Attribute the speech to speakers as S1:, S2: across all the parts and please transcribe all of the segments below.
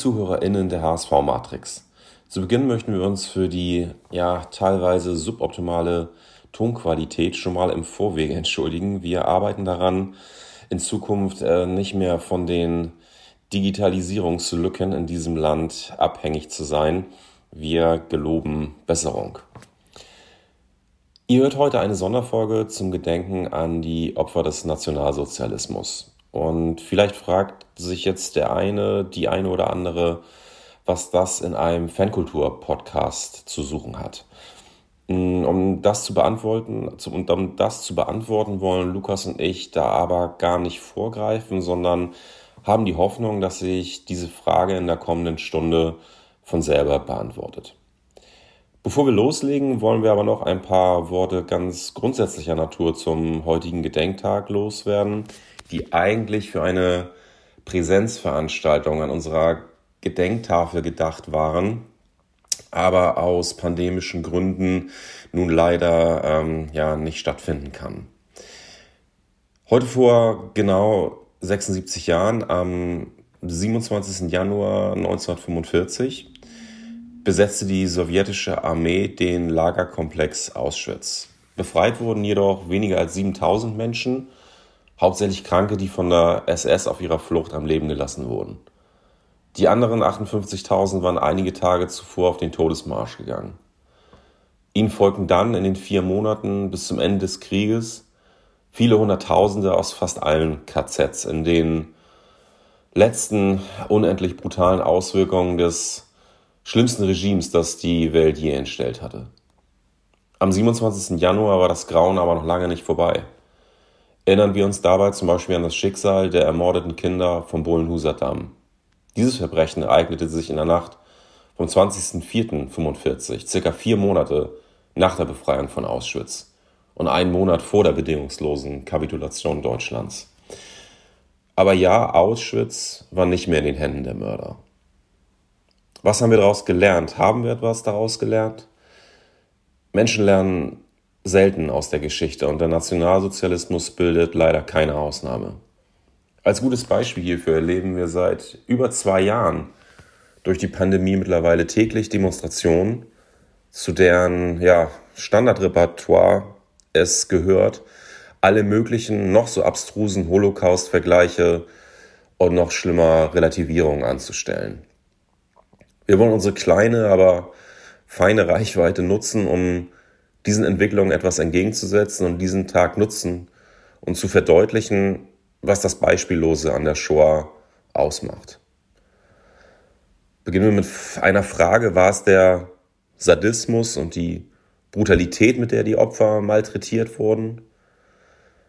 S1: ZuhörerInnen der HSV Matrix, zu Beginn möchten wir uns für die ja teilweise suboptimale Tonqualität schon mal im Vorwege entschuldigen. Wir arbeiten daran, in Zukunft äh, nicht mehr von den Digitalisierungslücken in diesem Land abhängig zu sein. Wir geloben Besserung. Ihr hört heute eine Sonderfolge zum Gedenken an die Opfer des Nationalsozialismus. Und vielleicht fragt sich jetzt der eine, die eine oder andere, was das in einem Fankultur-Podcast zu suchen hat. Mm, um das zu beantworten, um das zu beantworten wollen Lukas und ich da aber gar nicht vorgreifen, sondern haben die Hoffnung, dass sich diese Frage in der kommenden Stunde von selber beantwortet. Bevor wir loslegen, wollen wir aber noch ein paar Worte ganz grundsätzlicher Natur zum heutigen Gedenktag loswerden, die eigentlich für eine Präsenzveranstaltung an unserer Gedenktafel gedacht waren, aber aus pandemischen Gründen nun leider ähm, ja nicht stattfinden kann. Heute vor genau 76 Jahren, am 27. Januar 1945, besetzte die sowjetische Armee den Lagerkomplex Auschwitz. Befreit wurden jedoch weniger als 7000 Menschen, hauptsächlich Kranke, die von der SS auf ihrer Flucht am Leben gelassen wurden. Die anderen 58.000 waren einige Tage zuvor auf den Todesmarsch gegangen. Ihnen folgten dann in den vier Monaten bis zum Ende des Krieges viele Hunderttausende aus fast allen KZs, in den letzten unendlich brutalen Auswirkungen des schlimmsten Regimes, das die Welt je entstellt hatte. Am 27. Januar war das Grauen aber noch lange nicht vorbei. Erinnern wir uns dabei zum Beispiel an das Schicksal der ermordeten Kinder vom Bullenhuser Damm. Dieses Verbrechen ereignete sich in der Nacht vom 20.04.45, circa vier Monate nach der Befreiung von Auschwitz und einen Monat vor der bedingungslosen Kapitulation Deutschlands. Aber ja, Auschwitz war nicht mehr in den Händen der Mörder. Was haben wir daraus gelernt? Haben wir etwas daraus gelernt? Menschen lernen selten aus der Geschichte und der Nationalsozialismus bildet leider keine Ausnahme. Als gutes Beispiel hierfür erleben wir seit über zwei Jahren durch die Pandemie mittlerweile täglich Demonstrationen, zu deren ja, Standardrepertoire es gehört, alle möglichen noch so abstrusen Holocaust-Vergleiche und noch schlimmer Relativierungen anzustellen. Wir wollen unsere kleine, aber feine Reichweite nutzen, um diesen Entwicklungen etwas entgegenzusetzen und diesen Tag nutzen und zu verdeutlichen, was das Beispiellose an der Shoah ausmacht. Beginnen wir mit einer Frage, war es der Sadismus und die Brutalität, mit der die Opfer malträtiert wurden?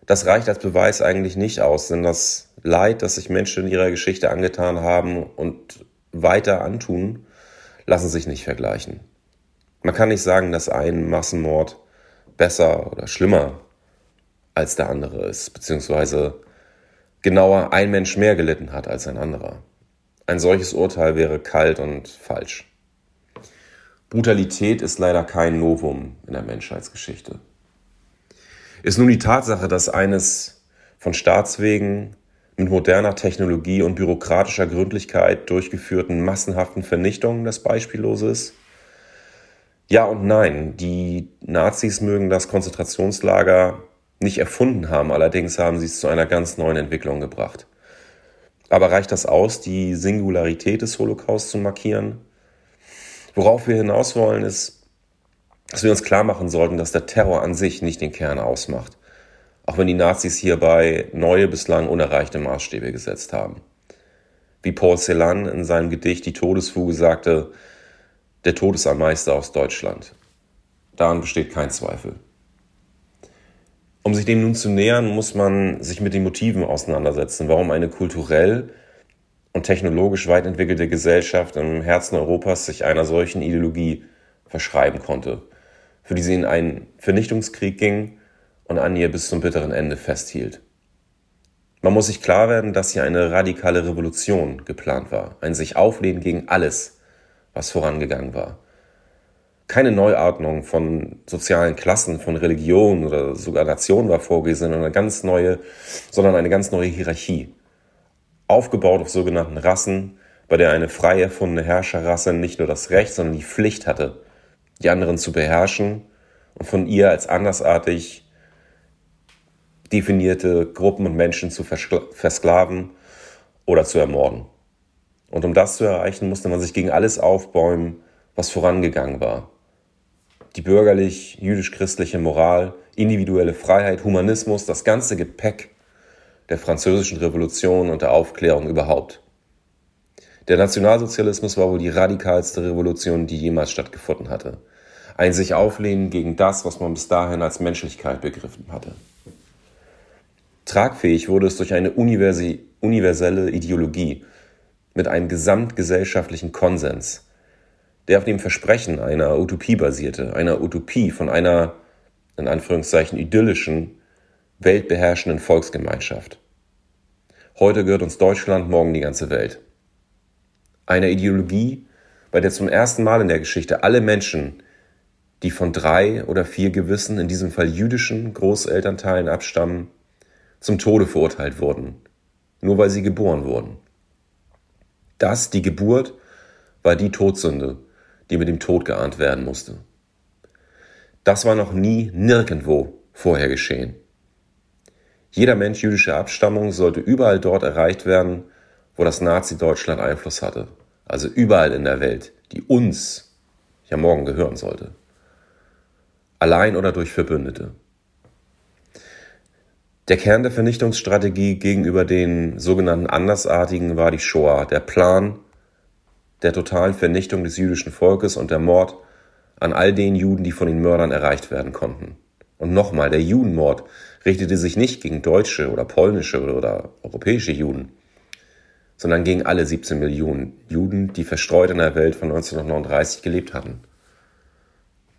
S1: Das reicht als Beweis eigentlich nicht aus, denn das Leid, das sich Menschen in ihrer Geschichte angetan haben und weiter antun, lassen sich nicht vergleichen. Man kann nicht sagen, dass ein Massenmord besser oder schlimmer als der andere ist, beziehungsweise genauer ein Mensch mehr gelitten hat als ein anderer. Ein solches Urteil wäre kalt und falsch. Brutalität ist leider kein Novum in der Menschheitsgeschichte. Ist nun die Tatsache, dass eines von Staatswegen mit moderner Technologie und bürokratischer Gründlichkeit durchgeführten massenhaften Vernichtungen das Beispiellose ist? Ja und nein. Die Nazis mögen das Konzentrationslager nicht erfunden haben. Allerdings haben sie es zu einer ganz neuen Entwicklung gebracht. Aber reicht das aus, die Singularität des Holocaust zu markieren? Worauf wir hinaus wollen, ist, dass wir uns klar machen sollten, dass der Terror an sich nicht den Kern ausmacht. Auch wenn die Nazis hierbei neue, bislang unerreichte Maßstäbe gesetzt haben. Wie Paul Celan in seinem Gedicht Die Todesfuge sagte, der Tod ist ein Meister aus Deutschland. Daran besteht kein Zweifel. Um sich dem nun zu nähern, muss man sich mit den Motiven auseinandersetzen, warum eine kulturell und technologisch weit entwickelte Gesellschaft im Herzen Europas sich einer solchen Ideologie verschreiben konnte, für die sie in einen Vernichtungskrieg ging und an ihr bis zum bitteren Ende festhielt. Man muss sich klar werden, dass hier eine radikale Revolution geplant war, ein sich auflehnen gegen alles, was vorangegangen war keine Neuordnung von sozialen Klassen, von Religionen oder sogar Nationen war vorgesehen, sondern eine ganz neue, sondern eine ganz neue Hierarchie. Aufgebaut auf sogenannten Rassen, bei der eine frei erfundene Herrscherrasse nicht nur das Recht, sondern die Pflicht hatte, die anderen zu beherrschen und von ihr als andersartig definierte Gruppen und Menschen zu versklaven oder zu ermorden. Und um das zu erreichen, musste man sich gegen alles aufbäumen, was vorangegangen war. Die bürgerlich-jüdisch-christliche Moral, individuelle Freiheit, Humanismus, das ganze Gepäck der französischen Revolution und der Aufklärung überhaupt. Der Nationalsozialismus war wohl die radikalste Revolution, die jemals stattgefunden hatte. Ein sich auflehnen gegen das, was man bis dahin als Menschlichkeit begriffen hatte. Tragfähig wurde es durch eine universelle Ideologie mit einem gesamtgesellschaftlichen Konsens, der auf dem Versprechen einer Utopie basierte, einer Utopie von einer, in Anführungszeichen, idyllischen, weltbeherrschenden Volksgemeinschaft. Heute gehört uns Deutschland, morgen die ganze Welt. Eine Ideologie, bei der zum ersten Mal in der Geschichte alle Menschen, die von drei oder vier gewissen, in diesem Fall jüdischen Großelternteilen abstammen, zum Tode verurteilt wurden, nur weil sie geboren wurden. Das, die Geburt, war die Todsünde, die mit dem Tod geahnt werden musste. Das war noch nie nirgendwo vorher geschehen. Jeder Mensch jüdischer Abstammung sollte überall dort erreicht werden, wo das Nazi-Deutschland Einfluss hatte also überall in der Welt, die uns ja morgen gehören sollte. Allein oder durch Verbündete. Der Kern der Vernichtungsstrategie gegenüber den sogenannten Andersartigen war die Shoah, der Plan der totalen Vernichtung des jüdischen Volkes und der Mord an all den Juden, die von den Mördern erreicht werden konnten. Und nochmal, der Judenmord richtete sich nicht gegen deutsche oder polnische oder europäische Juden, sondern gegen alle 17 Millionen Juden, die verstreut in der Welt von 1939 gelebt hatten.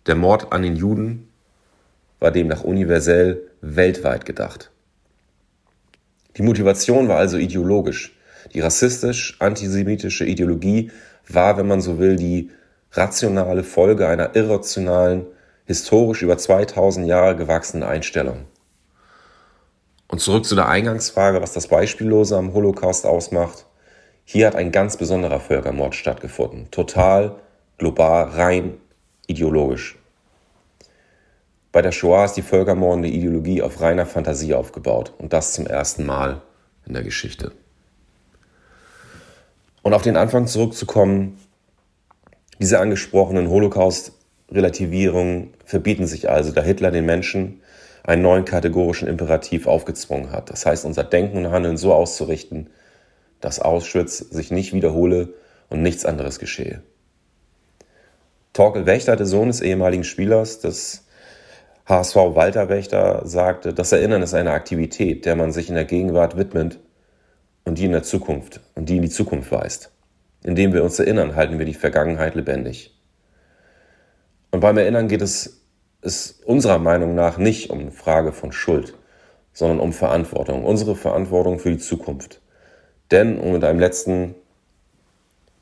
S1: Der Mord an den Juden war demnach universell weltweit gedacht. Die Motivation war also ideologisch. Die rassistisch-antisemitische Ideologie war, wenn man so will, die rationale Folge einer irrationalen, historisch über 2000 Jahre gewachsenen Einstellung. Und zurück zu der Eingangsfrage, was das Beispiellose am Holocaust ausmacht. Hier hat ein ganz besonderer Völkermord stattgefunden. Total, global, rein ideologisch. Bei der Shoah ist die völkermordende Ideologie auf reiner Fantasie aufgebaut und das zum ersten Mal in der Geschichte. Und auf den Anfang zurückzukommen, diese angesprochenen Holocaust-Relativierungen verbieten sich also, da Hitler den Menschen einen neuen kategorischen Imperativ aufgezwungen hat. Das heißt, unser Denken und Handeln so auszurichten, dass Auschwitz sich nicht wiederhole und nichts anderes geschehe. Torkel Wächter, der Sohn des ehemaligen Spielers des HSV Walter Wächter, sagte, das Erinnern ist eine Aktivität, der man sich in der Gegenwart widmet und die in der Zukunft und die in die Zukunft weist. Indem wir uns erinnern, halten wir die Vergangenheit lebendig. Und beim Erinnern geht es, es unserer Meinung nach nicht um Frage von Schuld, sondern um Verantwortung, unsere Verantwortung für die Zukunft. Denn, um mit einem letzten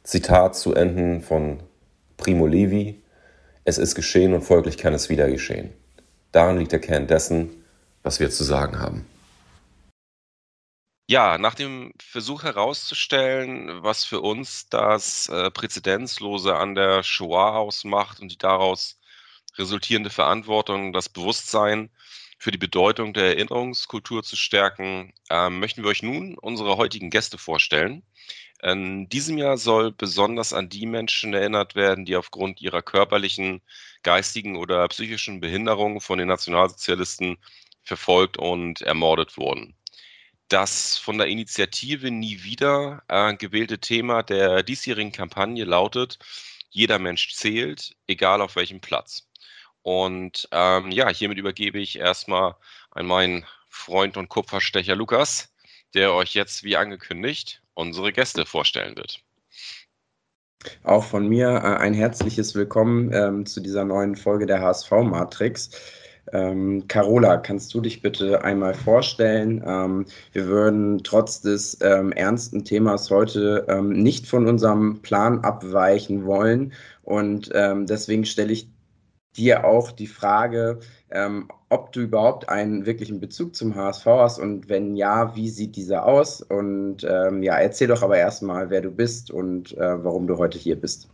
S1: Zitat zu enden von Primo Levi, es ist geschehen und folglich kann es wieder geschehen. Darin liegt der Kern dessen, was wir zu sagen haben.
S2: Ja, nach dem Versuch herauszustellen, was für uns das äh, Präzedenzlose an der Shoah ausmacht und die daraus resultierende Verantwortung, das Bewusstsein für die Bedeutung der Erinnerungskultur zu stärken, ähm, möchten wir euch nun unsere heutigen Gäste vorstellen. In diesem Jahr soll besonders an die Menschen erinnert werden, die aufgrund ihrer körperlichen, geistigen oder psychischen Behinderung von den Nationalsozialisten verfolgt und ermordet wurden. Das von der Initiative Nie wieder äh, gewählte Thema der diesjährigen Kampagne lautet, jeder Mensch zählt, egal auf welchem Platz. Und ähm, ja, hiermit übergebe ich erstmal an meinen Freund und Kupferstecher Lukas, der euch jetzt, wie angekündigt, unsere Gäste vorstellen wird.
S3: Auch von mir äh, ein herzliches Willkommen ähm, zu dieser neuen Folge der HSV-Matrix. Ähm, Carola, kannst du dich bitte einmal vorstellen? Ähm, wir würden trotz des ähm, ernsten Themas heute ähm, nicht von unserem Plan abweichen wollen und ähm, deswegen stelle ich dir auch die Frage, ähm, ob du überhaupt einen wirklichen Bezug zum HSV hast und wenn ja, wie sieht dieser aus? Und ähm, ja, erzähl doch aber erstmal, wer du bist und äh, warum du heute hier bist.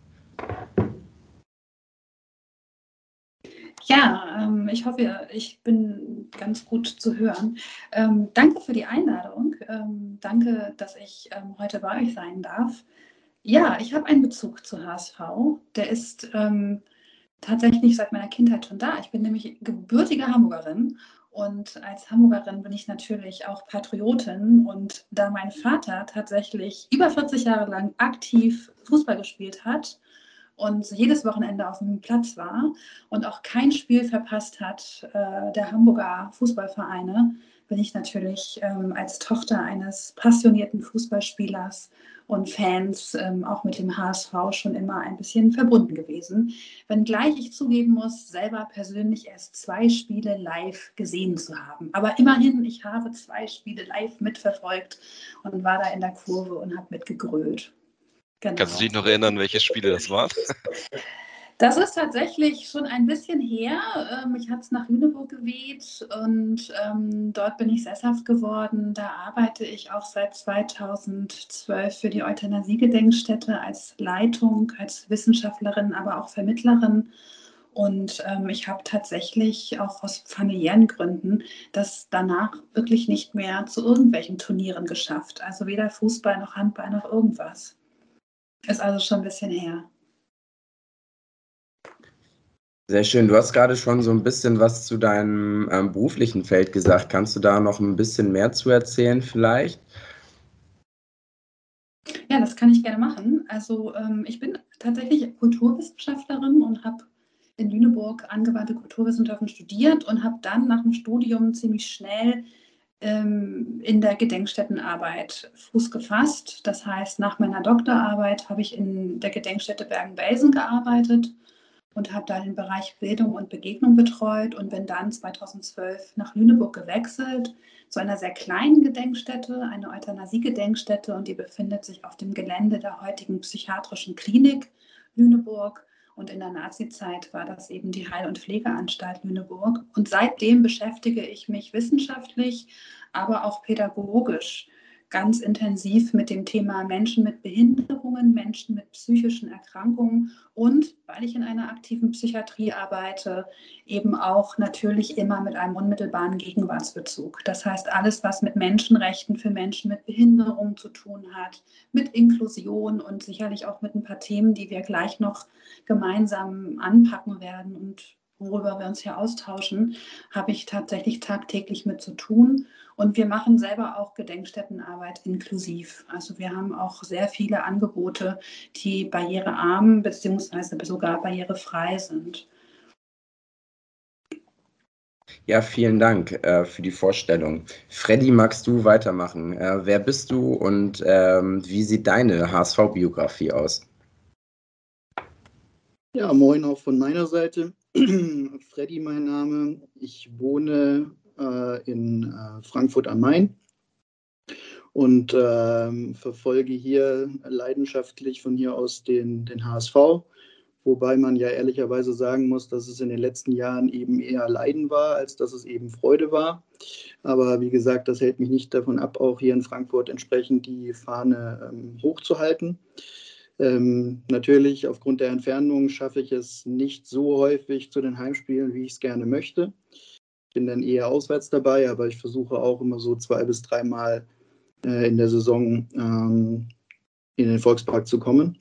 S4: Ja, ähm, ich hoffe, ich bin ganz gut zu hören. Ähm, danke für die Einladung. Ähm, danke, dass ich ähm, heute bei euch sein darf. Ja, ich habe einen Bezug zu HSV. Der ist tatsächlich seit meiner Kindheit schon da. Ich bin nämlich gebürtige Hamburgerin und als Hamburgerin bin ich natürlich auch Patriotin. Und da mein Vater tatsächlich über 40 Jahre lang aktiv Fußball gespielt hat und jedes Wochenende auf dem Platz war und auch kein Spiel verpasst hat äh, der Hamburger Fußballvereine, bin ich natürlich ähm, als Tochter eines passionierten Fußballspielers und Fans ähm, auch mit dem HSV schon immer ein bisschen verbunden gewesen. Wenngleich ich zugeben muss, selber persönlich erst zwei Spiele live gesehen zu haben. Aber immerhin, ich habe zwei Spiele live mitverfolgt und war da in der Kurve und habe mitgegrölt.
S2: Genau. Kannst du dich noch erinnern, welche Spiele das waren?
S4: Das ist tatsächlich schon ein bisschen her. Ähm, ich hatte es nach Lüneburg geweht und ähm, dort bin ich sesshaft geworden. Da arbeite ich auch seit 2012 für die Euthanasie-Gedenkstätte als Leitung, als Wissenschaftlerin, aber auch Vermittlerin. Und ähm, ich habe tatsächlich auch aus familiären Gründen das danach wirklich nicht mehr zu irgendwelchen Turnieren geschafft. Also weder Fußball noch Handball noch irgendwas. Ist also schon ein bisschen her.
S3: Sehr schön. Du hast gerade schon so ein bisschen was zu deinem ähm, beruflichen Feld gesagt. Kannst du da noch ein bisschen mehr zu erzählen vielleicht?
S4: Ja, das kann ich gerne machen. Also ähm, ich bin tatsächlich Kulturwissenschaftlerin und habe in Lüneburg angewandte Kulturwissenschaften studiert und habe dann nach dem Studium ziemlich schnell ähm, in der Gedenkstättenarbeit Fuß gefasst. Das heißt, nach meiner Doktorarbeit habe ich in der Gedenkstätte Bergen-Belsen gearbeitet und habe da den Bereich Bildung und Begegnung betreut und bin dann 2012 nach Lüneburg gewechselt zu einer sehr kleinen Gedenkstätte, eine Euthanasie-Gedenkstätte und die befindet sich auf dem Gelände der heutigen psychiatrischen Klinik Lüneburg. Und in der Nazizeit war das eben die Heil- und Pflegeanstalt Lüneburg. Und seitdem beschäftige ich mich wissenschaftlich, aber auch pädagogisch ganz intensiv mit dem Thema Menschen mit Behinderungen, Menschen mit psychischen Erkrankungen und, weil ich in einer aktiven Psychiatrie arbeite, eben auch natürlich immer mit einem unmittelbaren Gegenwartsbezug. Das heißt, alles, was mit Menschenrechten für Menschen mit Behinderungen zu tun hat, mit Inklusion und sicherlich auch mit ein paar Themen, die wir gleich noch gemeinsam anpacken werden und worüber wir uns hier austauschen, habe ich tatsächlich tagtäglich mit zu tun. Und wir machen selber auch Gedenkstättenarbeit inklusiv. Also wir haben auch sehr viele Angebote, die barrierearm bzw. sogar barrierefrei sind.
S3: Ja, vielen Dank äh, für die Vorstellung. Freddy, magst du weitermachen? Äh, wer bist du und ähm, wie sieht deine HSV-Biografie aus?
S5: Ja, moin auch von meiner Seite. Freddy mein Name. Ich wohne äh, in äh, Frankfurt am Main und äh, verfolge hier leidenschaftlich von hier aus den, den HSV. Wobei man ja ehrlicherweise sagen muss, dass es in den letzten Jahren eben eher Leiden war, als dass es eben Freude war. Aber wie gesagt, das hält mich nicht davon ab, auch hier in Frankfurt entsprechend die Fahne ähm, hochzuhalten. Ähm, natürlich, aufgrund der Entfernung schaffe ich es nicht so häufig zu den Heimspielen, wie ich es gerne möchte. Ich bin dann eher auswärts dabei, aber ich versuche auch immer so zwei bis dreimal äh, in der Saison ähm, in den Volkspark zu kommen.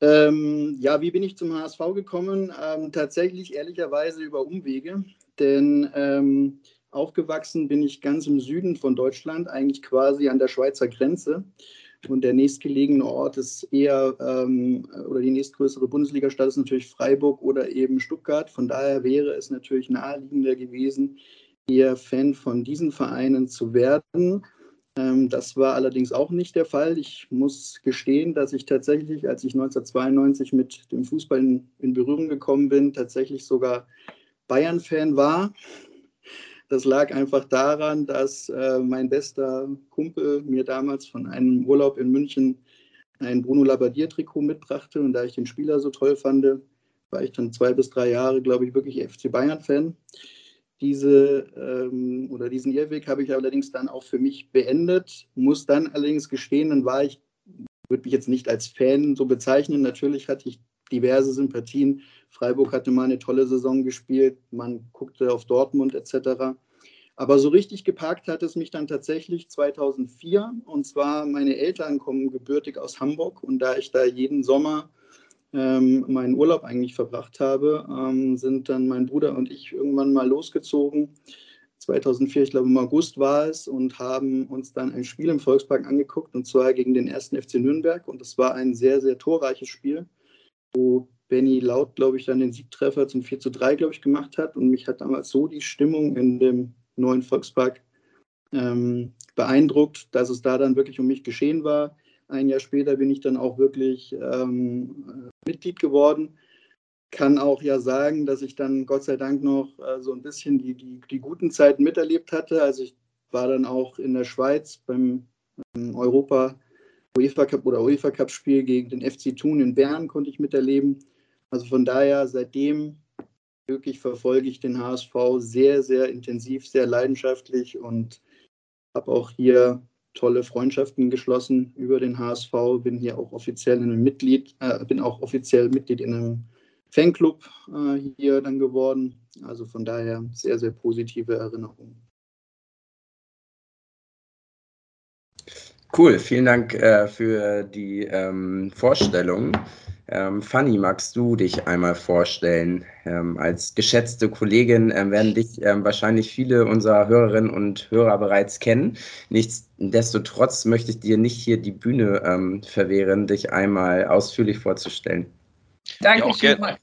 S5: Ähm, ja, wie bin ich zum HSV gekommen? Ähm, tatsächlich ehrlicherweise über Umwege, denn ähm, aufgewachsen bin ich ganz im Süden von Deutschland, eigentlich quasi an der Schweizer Grenze. Und der nächstgelegene Ort ist eher, ähm, oder die nächstgrößere Bundesligastadt ist natürlich Freiburg oder eben Stuttgart. Von daher wäre es natürlich naheliegender gewesen, eher Fan von diesen Vereinen zu werden. Ähm, das war allerdings auch nicht der Fall. Ich muss gestehen, dass ich tatsächlich, als ich 1992 mit dem Fußball in, in Berührung gekommen bin, tatsächlich sogar Bayern-Fan war. Das lag einfach daran, dass äh, mein bester Kumpel mir damals von einem Urlaub in München ein Bruno Labbadia-Trikot mitbrachte und da ich den Spieler so toll fand, war ich dann zwei bis drei Jahre, glaube ich, wirklich FC Bayern-Fan. Diese ähm, oder diesen Irrweg habe ich allerdings dann auch für mich beendet, muss dann allerdings gestehen, dann war ich, würde mich jetzt nicht als Fan so bezeichnen. Natürlich hatte ich diverse Sympathien. Freiburg hatte mal eine tolle Saison gespielt, man guckte auf Dortmund etc. Aber so richtig geparkt hat es mich dann tatsächlich 2004. Und zwar meine Eltern kommen gebürtig aus Hamburg. Und da ich da jeden Sommer ähm, meinen Urlaub eigentlich verbracht habe, ähm, sind dann mein Bruder und ich irgendwann mal losgezogen. 2004, ich glaube im August war es, und haben uns dann ein Spiel im Volkspark angeguckt, und zwar gegen den ersten FC Nürnberg. Und es war ein sehr, sehr torreiches Spiel, wo Benny Laut, glaube ich, dann den Siegtreffer zum 4 zu 3, glaube ich, gemacht hat. Und mich hat damals so die Stimmung in dem neuen Volkspark ähm, beeindruckt, dass es da dann wirklich um mich geschehen war. Ein Jahr später bin ich dann auch wirklich ähm, Mitglied geworden. Kann auch ja sagen, dass ich dann Gott sei Dank noch äh, so ein bisschen die, die, die, guten Zeiten miterlebt hatte. Also ich war dann auch in der Schweiz beim ähm, Europa UEFA Cup oder UEFA Cup Spiel gegen den FC Thun in Bern konnte ich miterleben. Also von daher seitdem wirklich verfolge ich den HSV sehr, sehr intensiv, sehr leidenschaftlich und habe auch hier tolle Freundschaften geschlossen über den HSV. Bin hier auch offiziell in einem Mitglied, äh, bin auch offiziell Mitglied in einem Fanclub äh, hier dann geworden. Also von daher sehr, sehr positive Erinnerungen.
S3: Cool, vielen Dank äh, für die ähm, Vorstellung. Ähm, Fanny, magst du dich einmal vorstellen? Ähm, als geschätzte Kollegin ähm, werden dich ähm, wahrscheinlich viele unserer Hörerinnen und Hörer bereits kennen. Nichtsdestotrotz möchte ich dir nicht hier die Bühne ähm, verwehren, dich einmal ausführlich vorzustellen.
S2: Danke ja, schön.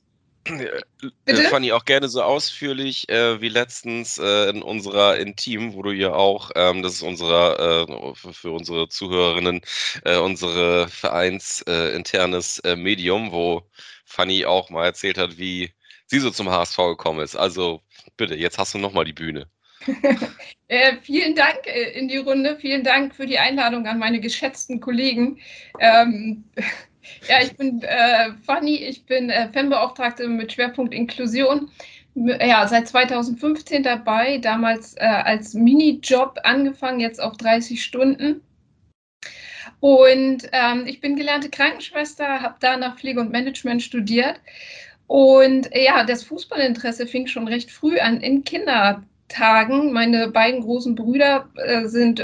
S2: Bitte? Äh, Fanny, auch gerne so ausführlich äh, wie letztens äh, in unserer Intim, wo du ja auch, ähm, das ist unsere, äh, für unsere Zuhörerinnen, äh, unsere vereinsinternes äh, Medium, wo Fanny auch mal erzählt hat, wie sie so zum HSV gekommen ist. Also bitte, jetzt hast du nochmal die Bühne.
S6: vielen Dank in die Runde. Vielen Dank für die Einladung an meine geschätzten Kollegen. Ähm, ja, ich bin äh, Fanny, ich bin äh, Fanbeauftragte mit Schwerpunkt Inklusion. Ja, seit 2015 dabei, damals äh, als Minijob angefangen, jetzt auf 30 Stunden. Und ähm, ich bin gelernte Krankenschwester, habe danach Pflege und Management studiert. Und ja, das Fußballinteresse fing schon recht früh an in Kindertagen. Meine beiden großen Brüder äh, sind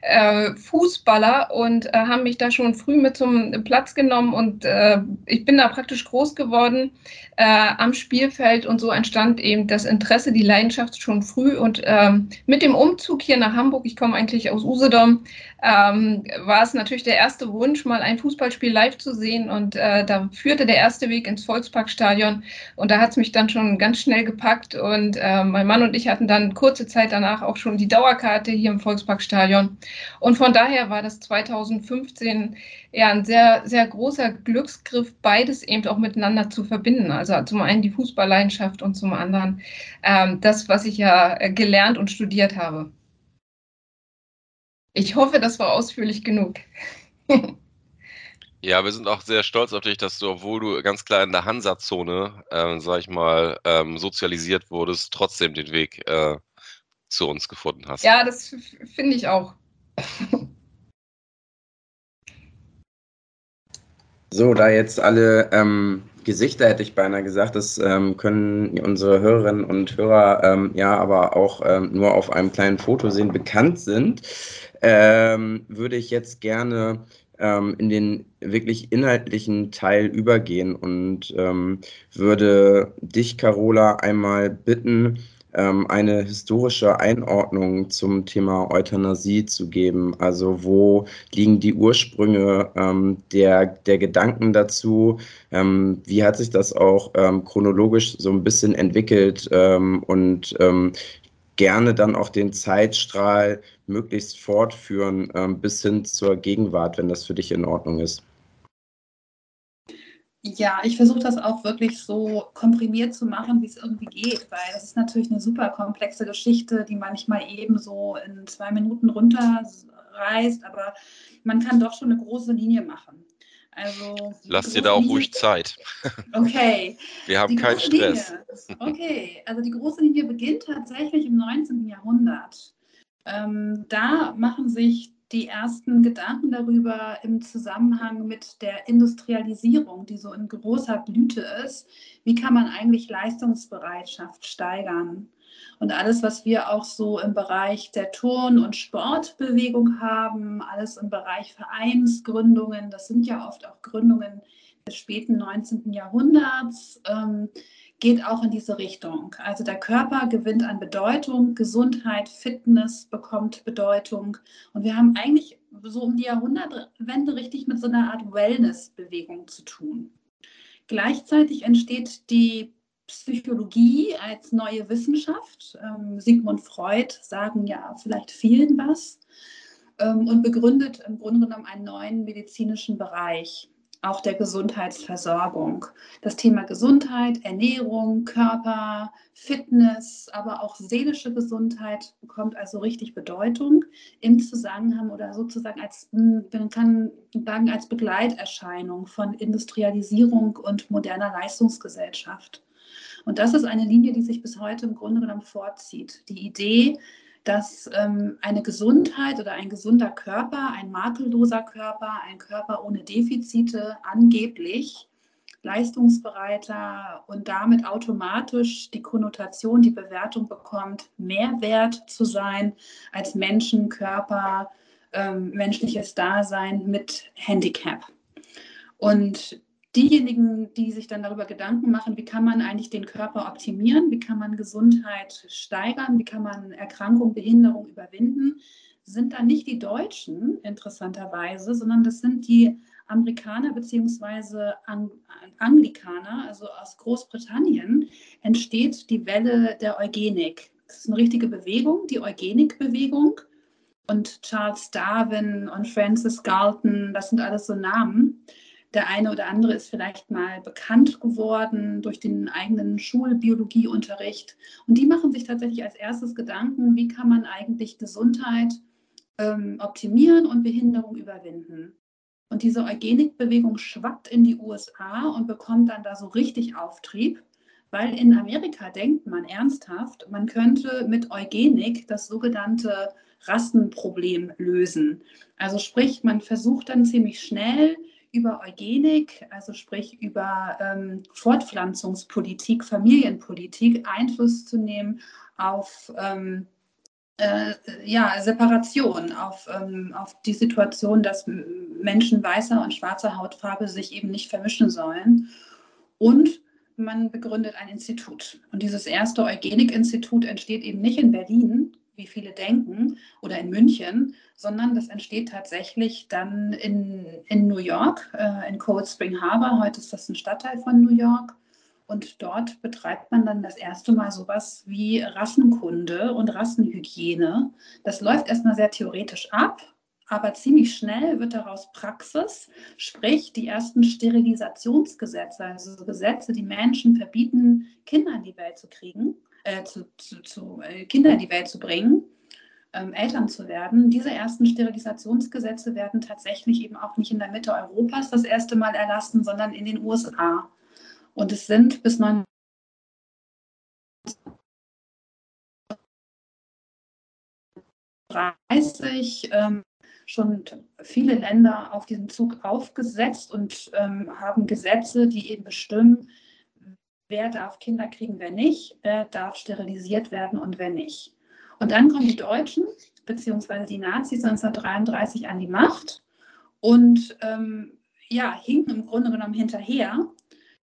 S6: äh, Fußballer und äh, haben mich da schon früh mit zum Platz genommen und äh, ich bin da praktisch groß geworden äh, am Spielfeld und so entstand eben das Interesse, die Leidenschaft schon früh und ähm, mit dem Umzug hier nach Hamburg, ich komme eigentlich aus Usedom, ähm, war es natürlich der erste Wunsch, mal ein Fußballspiel live zu sehen und äh, da führte der erste Weg ins Volksparkstadion und da hat es mich dann schon ganz schnell gepackt und äh, mein Mann und ich hatten dann kurze Zeit danach auch schon die Dauerkarte hier im Volksparkstadion und von daher war das 2015 ja ein sehr, sehr großer Glücksgriff, beides eben auch miteinander zu verbinden. Also zum einen die Fußballleidenschaft und zum anderen ähm, das, was ich ja äh, gelernt und studiert habe. Ich hoffe, das war ausführlich genug.
S2: Ja, wir sind auch sehr stolz auf dich, dass du, obwohl du ganz klar in der Hansa-Zone, äh, sag ich mal, ähm, sozialisiert wurdest, trotzdem den Weg äh, zu uns gefunden hast.
S6: Ja, das finde ich auch.
S3: So, da jetzt alle ähm, Gesichter, hätte ich beinahe gesagt, das ähm, können unsere Hörerinnen und Hörer ähm, ja aber auch ähm, nur auf einem kleinen Foto sehen, bekannt sind, ähm, würde ich jetzt gerne ähm, in den wirklich inhaltlichen Teil übergehen und würde dich, Carola, einmal bitten, eine historische Einordnung zum Thema Euthanasie zu geben. Also wo liegen die Ursprünge ähm, der, der Gedanken dazu? Ähm, wie hat sich das auch ähm, chronologisch so ein bisschen entwickelt ähm, und ähm, gerne dann auch den Zeitstrahl möglichst fortführen bis hin zur Gegenwart, wenn das für dich in Ordnung ist.
S4: Ja, ich versuche das auch wirklich so komprimiert zu machen, wie es irgendwie geht, weil das ist natürlich eine super komplexe Geschichte, die manchmal eben so in zwei Minuten runterreißt, aber man kann doch schon eine große Linie machen. Also,
S2: Lass dir da auch ruhig Zeit.
S4: Okay.
S2: Wir haben keinen Stress.
S4: Linie. Okay, also die große Linie beginnt tatsächlich im 19. Jahrhundert. Ähm, da machen sich die ersten Gedanken darüber im Zusammenhang mit der Industrialisierung, die so in großer Blüte ist. Wie kann man eigentlich Leistungsbereitschaft steigern? Und alles, was wir auch so im Bereich der Turn- und Sportbewegung haben, alles im Bereich Vereinsgründungen, das sind ja oft auch Gründungen des späten 19. Jahrhunderts, ähm, geht auch in diese Richtung. Also der Körper gewinnt an Bedeutung, Gesundheit, Fitness bekommt Bedeutung. Und wir haben eigentlich so um die Jahrhundertwende richtig mit so einer Art Wellness-Bewegung zu tun. Gleichzeitig entsteht die Psychologie als neue Wissenschaft. Ähm, Sigmund Freud sagen ja vielleicht vielen was ähm, und begründet im Grunde genommen einen neuen medizinischen Bereich, auch der Gesundheitsversorgung. Das Thema Gesundheit, Ernährung, Körper, Fitness, aber auch seelische Gesundheit bekommt also richtig Bedeutung im Zusammenhang oder sozusagen als, hm, man kann sagen, als Begleiterscheinung von Industrialisierung und moderner Leistungsgesellschaft. Und das ist eine Linie, die sich bis heute im Grunde genommen vorzieht. Die Idee, dass ähm, eine Gesundheit oder ein gesunder Körper, ein makelloser Körper, ein Körper ohne Defizite angeblich leistungsbereiter und damit automatisch die Konnotation, die Bewertung bekommt, mehr wert zu sein als Menschen, Körper, ähm, menschliches Dasein mit Handicap. Und diejenigen, die sich dann darüber Gedanken machen, wie kann man eigentlich den Körper optimieren, wie kann man Gesundheit steigern, wie kann man Erkrankung, Behinderung überwinden, sind dann nicht die Deutschen interessanterweise, sondern das sind die Amerikaner bzw. Ang Anglikaner, also aus Großbritannien, entsteht die Welle der Eugenik. Das ist eine richtige Bewegung, die Eugenikbewegung. Und Charles Darwin und Francis Galton, das sind alles so Namen, der eine oder andere ist vielleicht mal bekannt geworden durch den eigenen Schulbiologieunterricht. Und die machen sich tatsächlich als erstes Gedanken, wie kann man eigentlich Gesundheit ähm, optimieren und Behinderung überwinden. Und diese Eugenikbewegung schwappt in die USA und bekommt dann da so richtig Auftrieb, weil in Amerika denkt man ernsthaft, man könnte mit Eugenik das sogenannte Rassenproblem lösen. Also sprich, man versucht dann ziemlich schnell über Eugenik, also sprich über ähm, Fortpflanzungspolitik, Familienpolitik Einfluss zu nehmen auf ähm, äh, ja, Separation, auf, ähm, auf die Situation, dass Menschen weißer und schwarzer Hautfarbe sich eben nicht vermischen sollen. Und man begründet ein Institut. Und dieses erste Eugenik-Institut entsteht eben nicht in Berlin, wie viele denken, oder in München, sondern das entsteht tatsächlich dann in, in New York, äh, in Cold Spring Harbor. Heute ist das ein Stadtteil von New York. Und dort betreibt man dann das erste Mal sowas wie Rassenkunde und Rassenhygiene. Das läuft erstmal sehr theoretisch ab, aber ziemlich schnell wird daraus Praxis, sprich die ersten Sterilisationsgesetze, also Gesetze, die Menschen verbieten, Kinder in die Welt zu kriegen äh, zu, zu, zu äh, Kinder in die Welt zu bringen, ähm, Eltern zu werden. Diese ersten Sterilisationsgesetze werden tatsächlich eben auch nicht in der Mitte Europas das erste Mal erlassen, sondern in den USA. Und es sind bis 1930 ähm, schon viele Länder auf diesen Zug aufgesetzt und ähm, haben Gesetze, die eben bestimmen, wer darf Kinder kriegen, wer nicht, wer darf sterilisiert werden und wer nicht. Und dann kommen die Deutschen beziehungsweise die Nazis 1933 an die Macht und ähm, ja, hinken im Grunde genommen hinterher.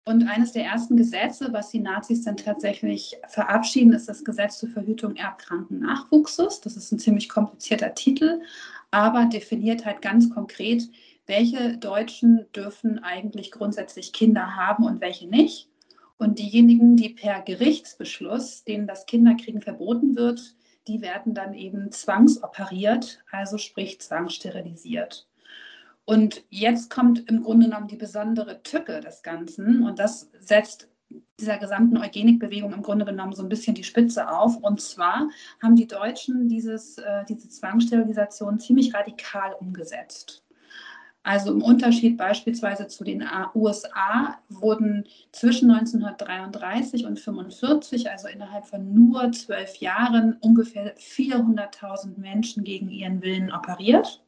S4: Und eines der ersten Gesetze, was die Nazis dann tatsächlich verabschieden, ist das Gesetz zur Verhütung erbkranken Nachwuchses. Das ist ein ziemlich komplizierter Titel, aber definiert halt ganz konkret, welche Deutschen dürfen eigentlich grundsätzlich Kinder haben und welche nicht. Und diejenigen, die per Gerichtsbeschluss, denen das Kinderkriegen verboten wird, die werden dann eben zwangsoperiert, also sprich zwangssterilisiert. Und jetzt kommt im Grunde genommen die besondere Tücke des Ganzen und das setzt dieser gesamten Eugenikbewegung im Grunde genommen so ein bisschen die Spitze auf. Und zwar haben die Deutschen dieses, äh, diese Zwangssterilisation ziemlich radikal umgesetzt. Also im Unterschied beispielsweise zu den USA wurden zwischen 1933 und 1945, also innerhalb von nur zwölf Jahren, ungefähr 400.000 Menschen gegen ihren Willen operiert.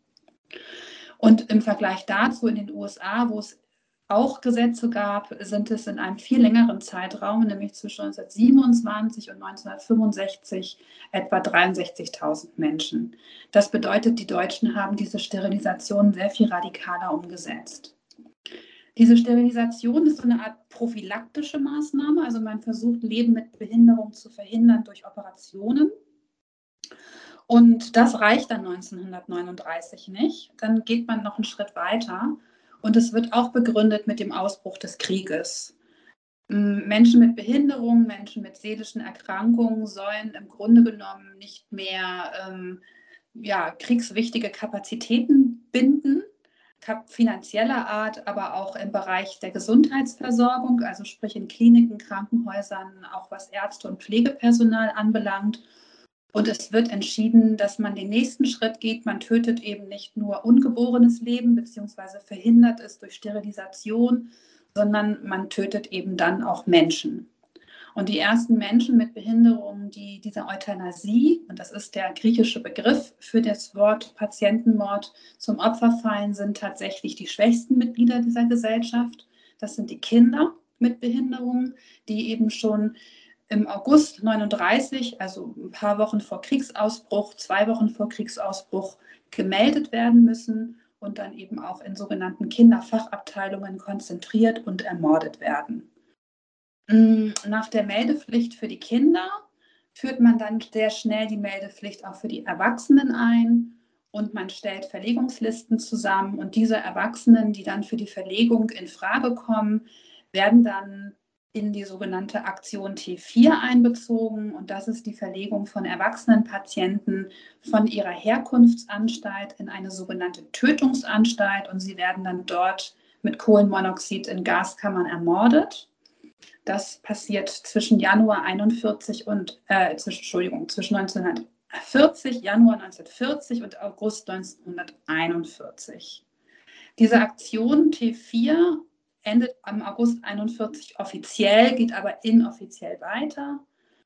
S4: Und im Vergleich dazu in den USA, wo es auch Gesetze gab, sind es in einem viel längeren Zeitraum, nämlich zwischen 1927 und 1965, etwa 63.000 Menschen. Das bedeutet, die Deutschen haben diese Sterilisation sehr viel radikaler umgesetzt. Diese Sterilisation ist so eine Art prophylaktische Maßnahme, also man versucht, Leben mit Behinderung zu verhindern durch Operationen. Und das reicht dann 1939 nicht. Dann geht man noch einen Schritt weiter und es wird auch begründet mit dem Ausbruch des Krieges. Menschen mit Behinderungen, Menschen mit seelischen Erkrankungen sollen im Grunde genommen nicht mehr ähm, ja, kriegswichtige Kapazitäten binden, finanzieller Art, aber auch im Bereich der Gesundheitsversorgung, also sprich in Kliniken, Krankenhäusern, auch was Ärzte und Pflegepersonal anbelangt. Und es wird entschieden, dass man den nächsten Schritt geht. Man tötet eben nicht nur ungeborenes Leben beziehungsweise verhindert es durch Sterilisation, sondern man tötet eben dann auch Menschen. Und die ersten Menschen mit Behinderungen, die dieser Euthanasie, und das ist der griechische Begriff für das Wort Patientenmord, zum Opfer fallen, sind tatsächlich die schwächsten Mitglieder dieser Gesellschaft. Das sind die Kinder mit Behinderungen, die eben schon im August 39, also ein paar Wochen vor Kriegsausbruch, zwei Wochen vor Kriegsausbruch, gemeldet werden müssen und dann eben auch in sogenannten Kinderfachabteilungen konzentriert und ermordet werden. Mm, nach der Meldepflicht für die Kinder führt man dann sehr schnell die Meldepflicht auch für die Erwachsenen ein und man stellt Verlegungslisten zusammen und diese Erwachsenen, die dann für die Verlegung in Frage kommen, werden dann in die sogenannte Aktion T4 einbezogen. Und das ist die Verlegung von erwachsenen Patienten von ihrer Herkunftsanstalt in eine sogenannte Tötungsanstalt. Und sie werden dann dort mit Kohlenmonoxid in Gaskammern ermordet. Das passiert zwischen Januar 41 und, äh, zwischen, Entschuldigung, zwischen 1940, Januar 1940 und August 1941. Diese Aktion T4 endet am August 41 offiziell, geht aber inoffiziell weiter.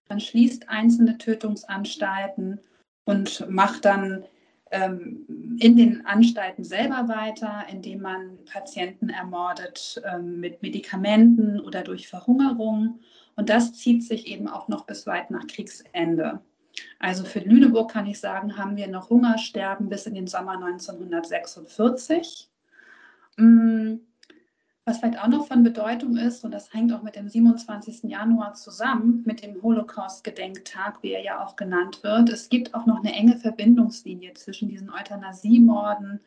S4: Man schließt einzelne Tötungsanstalten und macht dann ähm, in den Anstalten selber weiter, indem man Patienten ermordet ähm, mit Medikamenten oder durch Verhungerung. Und das zieht sich eben auch noch bis weit nach Kriegsende. Also für Lüneburg kann ich sagen, haben wir noch Hungersterben bis in den Sommer 1946. Was vielleicht auch noch von Bedeutung ist, und das hängt auch mit dem 27. Januar zusammen, mit dem Holocaust-Gedenktag, wie er ja auch genannt wird, es gibt auch noch eine enge Verbindungslinie zwischen diesen Euthanasiemorden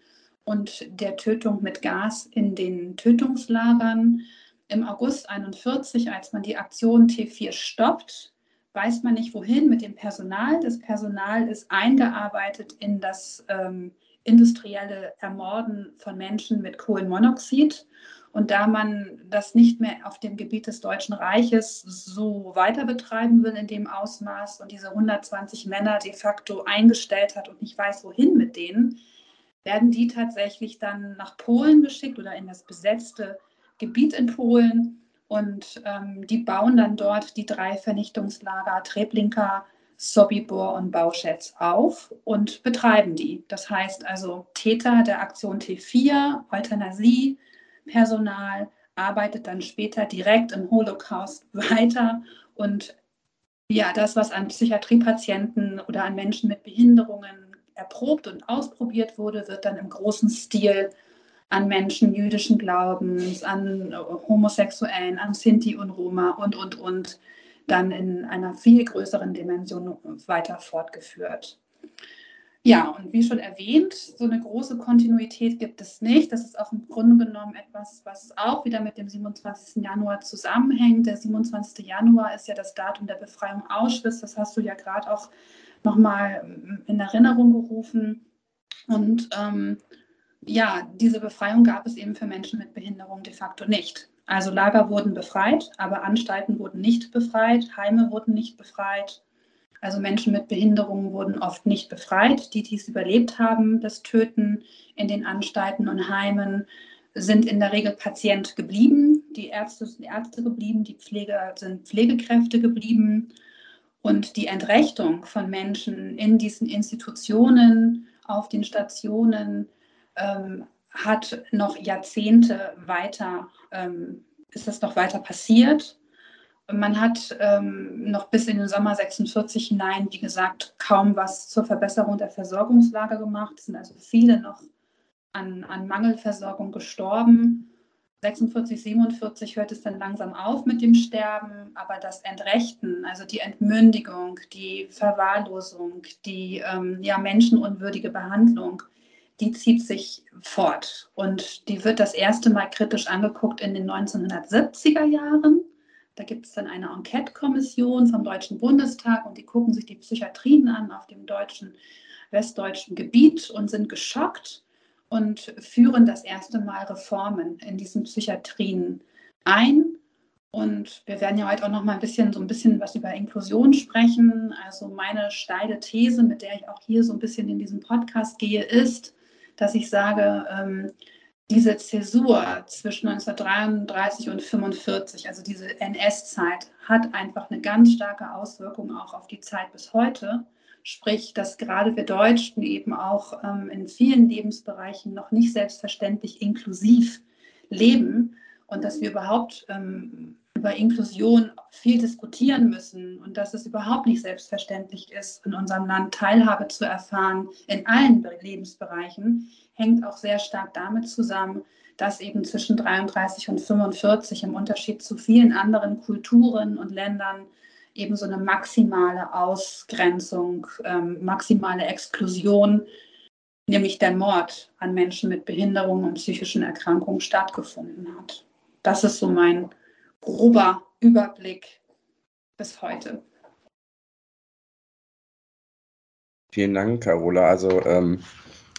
S4: und der Tötung mit Gas in den Tötungslagern. Im August 41, als man die Aktion T4 stoppt, weiß man nicht wohin mit dem Personal. Das Personal ist eingearbeitet in das ähm, industrielle Ermorden von Menschen mit Kohlenmonoxid. Und da man das nicht mehr auf dem Gebiet des Deutschen Reiches so weiter betreiben will in dem Ausmaß und diese 120 Männer de facto eingestellt hat und nicht weiß, wohin mit denen, werden die tatsächlich dann nach Polen geschickt oder in das besetzte Gebiet in Polen. Und ähm, die bauen dann dort die drei Vernichtungslager Treblinka, Sobibor und Bauschätz auf und betreiben die. Das heißt also Täter der Aktion T4, Euthanasie, Personal arbeitet dann später direkt im Holocaust weiter und ja, das, was an Psychiatriepatienten oder an Menschen mit Behinderungen erprobt und ausprobiert wurde, wird dann im großen Stil an Menschen jüdischen Glaubens, an Homosexuellen, an Sinti und Roma und, und, und dann in einer viel größeren Dimension weiter fortgeführt. Ja, und wie schon erwähnt, so eine große Kontinuität gibt es nicht. Das ist auch im Grunde genommen etwas, was auch wieder mit dem 27. Januar zusammenhängt. Der 27. Januar ist ja das Datum der Befreiung Auschwitz. Das hast du ja gerade auch nochmal in Erinnerung gerufen. Und ähm, ja, diese Befreiung gab es eben für Menschen mit Behinderung de facto nicht. Also Lager wurden befreit, aber Anstalten wurden nicht befreit, Heime wurden nicht befreit. Also Menschen mit Behinderungen wurden oft nicht befreit. Die, die es überlebt haben, das Töten in den Anstalten und Heimen, sind in der Regel Patient geblieben. Die Ärzte sind Ärzte geblieben, die Pfleger sind Pflegekräfte geblieben. Und die Entrechtung von Menschen in diesen Institutionen, auf den Stationen, ähm, hat noch Jahrzehnte weiter, ähm, ist das noch weiter passiert. Man hat ähm, noch bis in den Sommer 46 hinein, wie gesagt, kaum was zur Verbesserung der Versorgungslage gemacht. Es sind also viele noch an, an Mangelversorgung gestorben. 46, 47 hört es dann langsam auf mit dem Sterben, aber das Entrechten, also die Entmündigung, die Verwahrlosung, die ähm, ja, menschenunwürdige Behandlung, die zieht sich fort. Und die wird das erste Mal kritisch angeguckt in den 1970er Jahren. Da gibt es dann eine Enquete-Kommission vom Deutschen Bundestag und die gucken sich die Psychiatrien an auf dem deutschen, westdeutschen Gebiet und sind geschockt und führen das erste Mal Reformen in diesen Psychiatrien ein. Und wir werden ja heute auch noch mal ein bisschen so ein bisschen was über Inklusion sprechen. Also meine steile These, mit der ich auch hier so ein bisschen in diesen Podcast gehe, ist, dass ich sage, ähm, diese Zäsur zwischen 1933 und 1945, also diese NS-Zeit, hat einfach eine ganz starke Auswirkung auch auf die Zeit bis heute. Sprich, dass gerade wir Deutschen eben auch ähm, in vielen Lebensbereichen noch nicht selbstverständlich inklusiv leben und dass wir überhaupt ähm, über Inklusion viel diskutieren müssen und dass es überhaupt nicht selbstverständlich ist, in unserem Land Teilhabe zu erfahren in allen Lebensbereichen, hängt auch sehr stark damit zusammen, dass eben zwischen 33 und 45 im Unterschied zu vielen anderen Kulturen und Ländern eben so eine maximale Ausgrenzung, ähm, maximale Exklusion, nämlich der Mord an Menschen mit Behinderungen und psychischen Erkrankungen stattgefunden hat. Das ist so mein grober Überblick bis heute.
S3: Vielen Dank, Carola. Also ähm,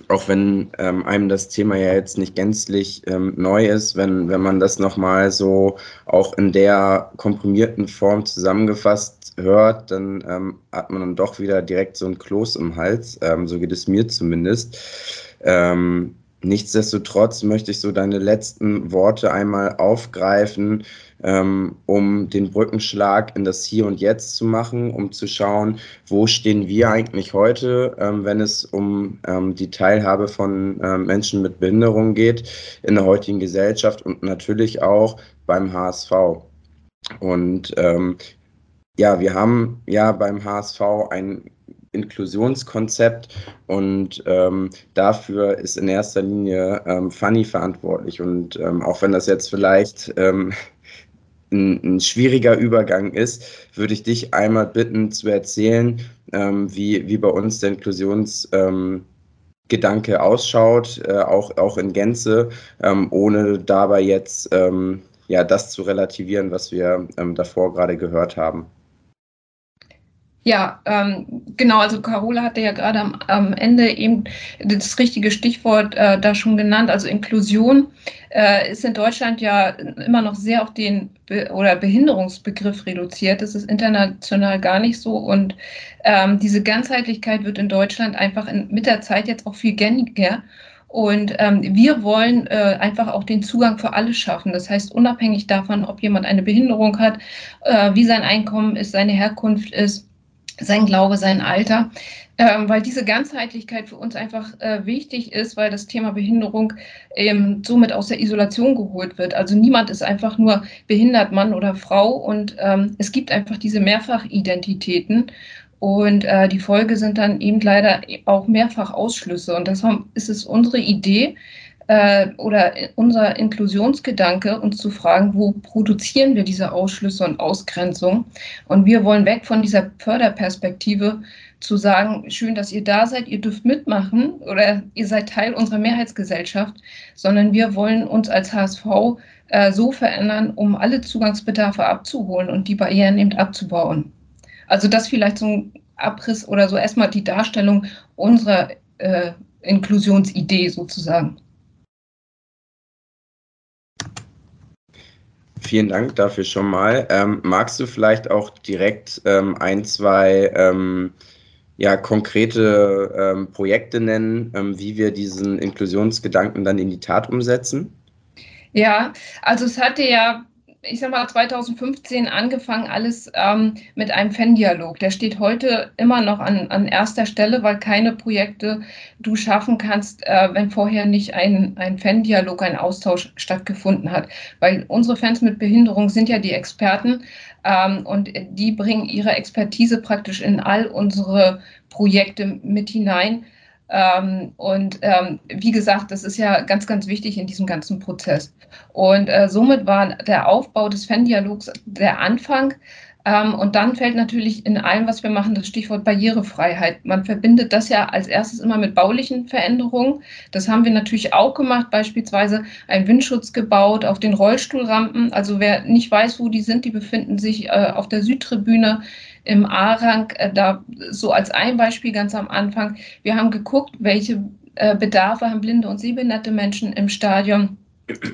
S3: auch wenn ähm, einem das Thema ja jetzt nicht gänzlich ähm, neu ist, wenn, wenn man das nochmal so auch in der komprimierten Form zusammengefasst hört, dann ähm, hat man dann doch wieder direkt so ein Kloß im Hals. Ähm, so geht es mir zumindest. Ähm, nichtsdestotrotz möchte ich so deine letzten Worte einmal aufgreifen ähm, um den Brückenschlag in das Hier und Jetzt zu machen, um zu schauen, wo stehen wir eigentlich heute, ähm, wenn es um ähm, die Teilhabe von ähm, Menschen mit Behinderung geht in der heutigen Gesellschaft und natürlich auch beim HSV. Und ähm, ja, wir haben ja beim HSV ein Inklusionskonzept und ähm, dafür ist in erster Linie ähm, Fanny verantwortlich. Und ähm, auch wenn das jetzt vielleicht ähm, ein, ein, schwieriger Übergang ist, würde ich dich einmal bitten zu erzählen, ähm, wie, wie bei uns der Inklusionsgedanke ähm, ausschaut, äh, auch, auch in Gänze, ähm, ohne dabei jetzt ähm, ja, das zu relativieren, was wir ähm, davor gerade gehört haben.
S6: Ja, ähm, genau, also Carola hatte ja gerade am, am, Ende eben das richtige Stichwort äh, da schon genannt. Also Inklusion äh, ist in Deutschland ja immer noch sehr auf den Be oder Behinderungsbegriff reduziert. Das ist international gar nicht so. Und ähm, diese Ganzheitlichkeit wird in Deutschland einfach in, mit der Zeit jetzt auch viel gängiger. Und ähm, wir wollen äh, einfach auch den Zugang für alle schaffen. Das heißt, unabhängig davon, ob jemand eine Behinderung hat, äh, wie sein Einkommen ist, seine Herkunft ist, sein Glaube, sein Alter, ähm, weil diese Ganzheitlichkeit für uns einfach äh, wichtig ist, weil das Thema Behinderung ähm, somit aus der Isolation geholt wird. Also niemand ist einfach nur behindert, Mann oder Frau und ähm, es gibt einfach diese Mehrfachidentitäten und äh, die Folge sind dann eben leider auch mehrfach Ausschlüsse und deshalb ist es unsere Idee, äh, oder unser Inklusionsgedanke, uns zu fragen, wo produzieren wir diese Ausschlüsse und Ausgrenzung? Und wir wollen weg von dieser Förderperspektive zu sagen, schön, dass ihr da seid, ihr dürft mitmachen oder ihr seid Teil unserer Mehrheitsgesellschaft, sondern wir wollen uns als HSV äh, so verändern, um alle Zugangsbedarfe abzuholen und die Barrieren eben abzubauen. Also das vielleicht so ein Abriss oder so erstmal die Darstellung unserer äh, Inklusionsidee sozusagen.
S3: Vielen Dank dafür schon mal. Ähm, magst du vielleicht auch direkt ähm, ein, zwei ähm, ja, konkrete ähm, Projekte nennen, ähm, wie wir diesen Inklusionsgedanken dann in die Tat umsetzen?
S6: Ja, also es hatte ja ich sag mal, 2015 angefangen, alles ähm, mit einem Fan-Dialog. Der steht heute immer noch an, an erster Stelle, weil keine Projekte du schaffen kannst, äh, wenn vorher nicht ein, ein Fan-Dialog, ein Austausch stattgefunden hat. Weil unsere Fans mit Behinderung sind ja die Experten ähm, und die bringen ihre Expertise praktisch in all unsere Projekte mit hinein. Ähm, und ähm, wie gesagt, das ist ja ganz, ganz wichtig in diesem ganzen Prozess. Und äh, somit war der Aufbau des Fan-Dialogs der Anfang. Ähm, und dann fällt natürlich in allem, was wir machen, das Stichwort Barrierefreiheit. Man verbindet das ja als erstes immer mit baulichen Veränderungen. Das haben wir natürlich auch gemacht, beispielsweise einen Windschutz gebaut auf den Rollstuhlrampen. Also wer nicht weiß, wo die sind, die befinden sich äh, auf der Südtribüne im A-Rang, äh, da so als ein Beispiel ganz am Anfang. Wir haben geguckt, welche äh, Bedarfe haben blinde und sehbehinderte Menschen im Stadion.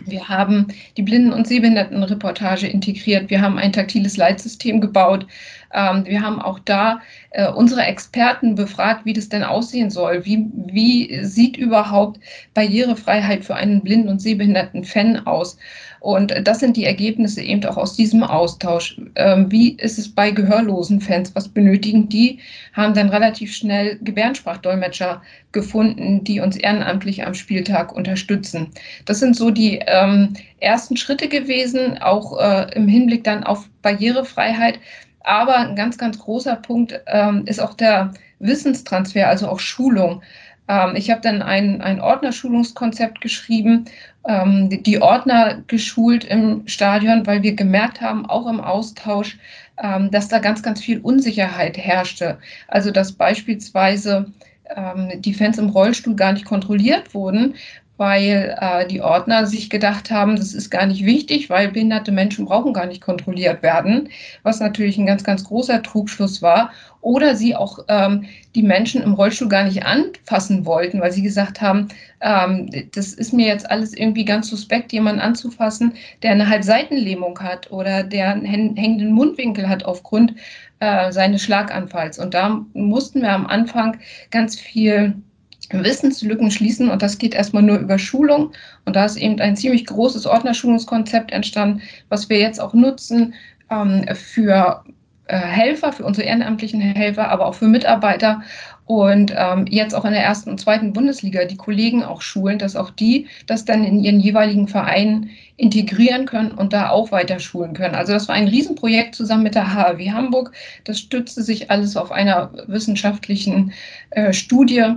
S6: Wir haben die Blinden- und Sehbehindertenreportage integriert. Wir haben ein taktiles Leitsystem gebaut. Ähm, wir haben auch da äh, unsere Experten befragt, wie das denn aussehen soll. Wie, wie sieht überhaupt Barrierefreiheit für einen blinden und sehbehinderten Fan aus? Und das sind die Ergebnisse eben auch aus diesem Austausch. Ähm, wie ist es bei gehörlosen Fans? Was benötigen die? Haben dann relativ schnell Gebärdensprachdolmetscher gefunden, die uns ehrenamtlich am Spieltag unterstützen. Das sind so die ähm, ersten Schritte gewesen, auch äh, im Hinblick dann auf Barrierefreiheit. Aber ein ganz, ganz großer Punkt ähm, ist auch der Wissenstransfer, also auch Schulung. Ähm, ich habe dann ein, ein Ordnerschulungskonzept geschrieben, ähm, die Ordner geschult im Stadion, weil wir gemerkt haben, auch im Austausch, ähm, dass da ganz, ganz viel Unsicherheit herrschte. Also dass beispielsweise ähm, die Fans im Rollstuhl gar nicht kontrolliert wurden, weil äh, die Ordner sich gedacht haben, das ist gar nicht wichtig, weil behinderte Menschen brauchen gar nicht kontrolliert werden, was natürlich ein ganz, ganz großer Trugschluss war. Oder sie auch ähm, die Menschen im Rollstuhl gar nicht anfassen wollten, weil sie gesagt haben, ähm, das ist mir jetzt alles irgendwie ganz suspekt, jemanden anzufassen, der eine Halbseitenlähmung hat oder der einen hängenden Mundwinkel hat aufgrund äh, seines Schlaganfalls. Und da mussten wir am Anfang ganz viel Wissenslücken schließen und das geht erstmal nur über Schulung. Und da ist eben ein ziemlich großes Ordnerschulungskonzept entstanden, was wir jetzt auch nutzen ähm, für äh, Helfer, für unsere ehrenamtlichen Helfer, aber auch für Mitarbeiter und ähm, jetzt auch in der ersten und zweiten Bundesliga die Kollegen auch schulen, dass auch die das dann in ihren jeweiligen Vereinen integrieren können und da auch weiter schulen können. Also das war ein Riesenprojekt zusammen mit der HAW Hamburg. Das stützte sich alles auf einer wissenschaftlichen äh, Studie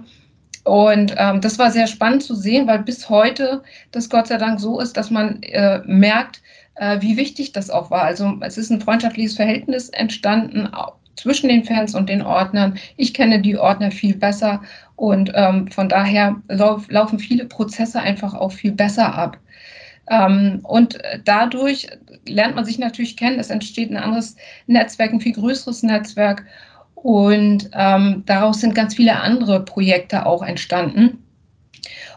S6: und ähm, das war sehr spannend zu sehen, weil bis heute das Gott sei Dank so ist, dass man äh, merkt, äh, wie wichtig das auch war. Also es ist ein freundschaftliches Verhältnis entstanden zwischen den Fans und den Ordnern. Ich kenne die Ordner viel besser und ähm, von daher lauf, laufen viele Prozesse einfach auch viel besser ab. Ähm, und dadurch lernt man sich natürlich kennen. Es entsteht ein anderes Netzwerk, ein viel größeres Netzwerk. Und ähm, daraus sind ganz viele andere Projekte auch entstanden.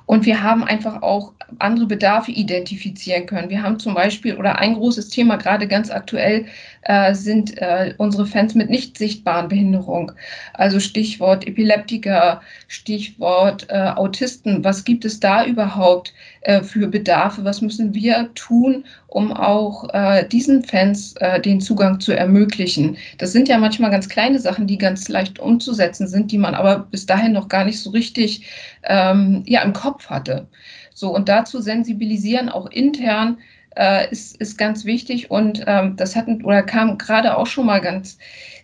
S6: Und wir haben einfach auch andere Bedarfe identifizieren können. Wir haben zum Beispiel, oder ein großes Thema gerade ganz aktuell, äh, sind äh, unsere Fans mit nicht sichtbaren Behinderung. Also Stichwort Epileptiker, Stichwort äh, Autisten. Was gibt es da überhaupt äh, für Bedarfe? Was müssen wir tun, um auch äh, diesen Fans äh, den Zugang zu ermöglichen? Das sind ja manchmal ganz kleine Sachen, die ganz leicht umzusetzen sind, die man aber bis dahin noch gar nicht so richtig ähm, ja, im Kopf hatte. So, und dazu sensibilisieren auch intern äh, ist, ist ganz wichtig und ähm, das hat oder kam gerade auch schon mal ganz,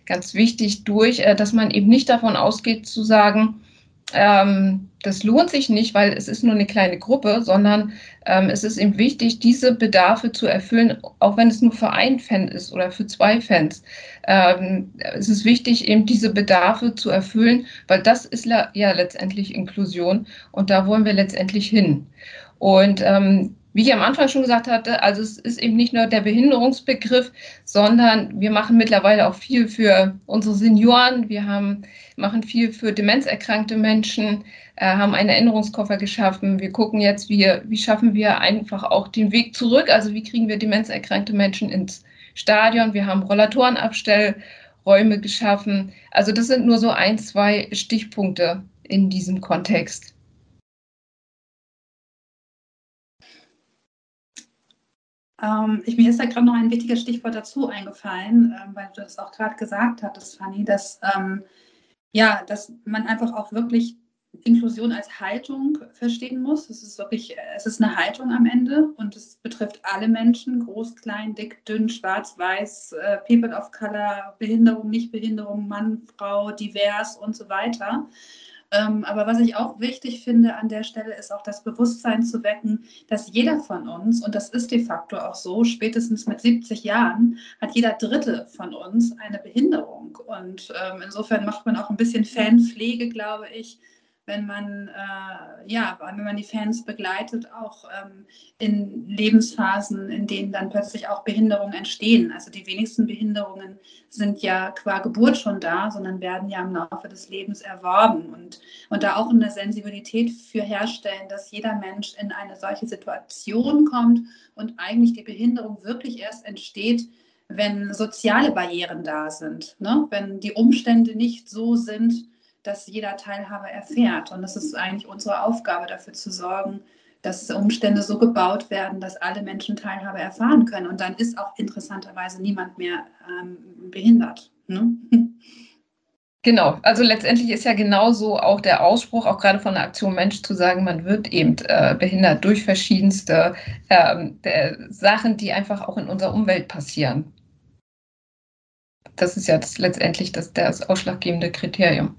S6: ganz wichtig durch, äh, dass man eben nicht davon ausgeht zu sagen, ähm, das lohnt sich nicht, weil es ist nur eine kleine Gruppe, sondern ähm, es ist eben wichtig, diese Bedarfe zu erfüllen, auch wenn es nur für einen Fan ist oder für zwei Fans. Ähm, es ist wichtig, eben diese Bedarfe zu erfüllen, weil das ist ja letztendlich Inklusion und da wollen wir letztendlich hin. Und ähm, wie ich am Anfang schon gesagt hatte, also es ist eben nicht nur der Behinderungsbegriff, sondern wir machen mittlerweile auch viel für unsere Senioren. Wir haben, machen viel für demenzerkrankte Menschen, äh, haben einen Erinnerungskoffer geschaffen. Wir gucken jetzt, wie, wie schaffen wir einfach auch den Weg zurück. Also wie kriegen wir demenzerkrankte Menschen ins Stadion. Wir haben Rollatorenabstellräume geschaffen. Also das sind nur so ein, zwei Stichpunkte in diesem Kontext.
S4: Ähm, ich, mir ist da gerade noch ein wichtiges Stichwort dazu eingefallen, ähm, weil du das auch gerade gesagt hattest, Fanny, dass, ähm, ja, dass man einfach auch wirklich Inklusion als Haltung verstehen muss. Es ist wirklich, es ist eine Haltung am Ende und es betrifft alle Menschen, groß, klein, dick, dünn, schwarz, weiß, äh, People of Color, Behinderung, Nichtbehinderung, Mann, Frau, divers und so weiter. Ähm, aber was ich auch wichtig finde an der Stelle, ist auch das Bewusstsein zu wecken, dass jeder von uns, und das ist de facto auch so, spätestens mit 70 Jahren, hat jeder Dritte von uns eine Behinderung. Und ähm, insofern macht man auch ein bisschen Fanpflege, glaube ich, wenn man, äh, ja, wenn man die Fans begleitet, auch ähm, in Lebensphasen, in denen dann plötzlich auch Behinderungen entstehen. Also die wenigsten Behinderungen sind ja qua Geburt schon da, sondern werden ja im Laufe des Lebens erworben und, und da auch eine Sensibilität für herstellen, dass jeder Mensch in eine solche Situation kommt und eigentlich die Behinderung wirklich erst entsteht, wenn soziale Barrieren da sind, ne? wenn die Umstände nicht so sind, dass jeder Teilhabe erfährt. Und es ist eigentlich unsere Aufgabe, dafür zu sorgen, dass Umstände so gebaut werden, dass alle Menschen Teilhabe erfahren können. Und dann ist auch interessanterweise niemand mehr ähm, behindert. Ne?
S6: Genau, also letztendlich ist ja genauso auch der Ausspruch, auch gerade von der Aktion Mensch zu sagen, man wird eben äh, behindert durch verschiedenste äh, Sachen, die einfach auch in unserer Umwelt passieren. Das ist ja das, letztendlich das, das ausschlaggebende Kriterium.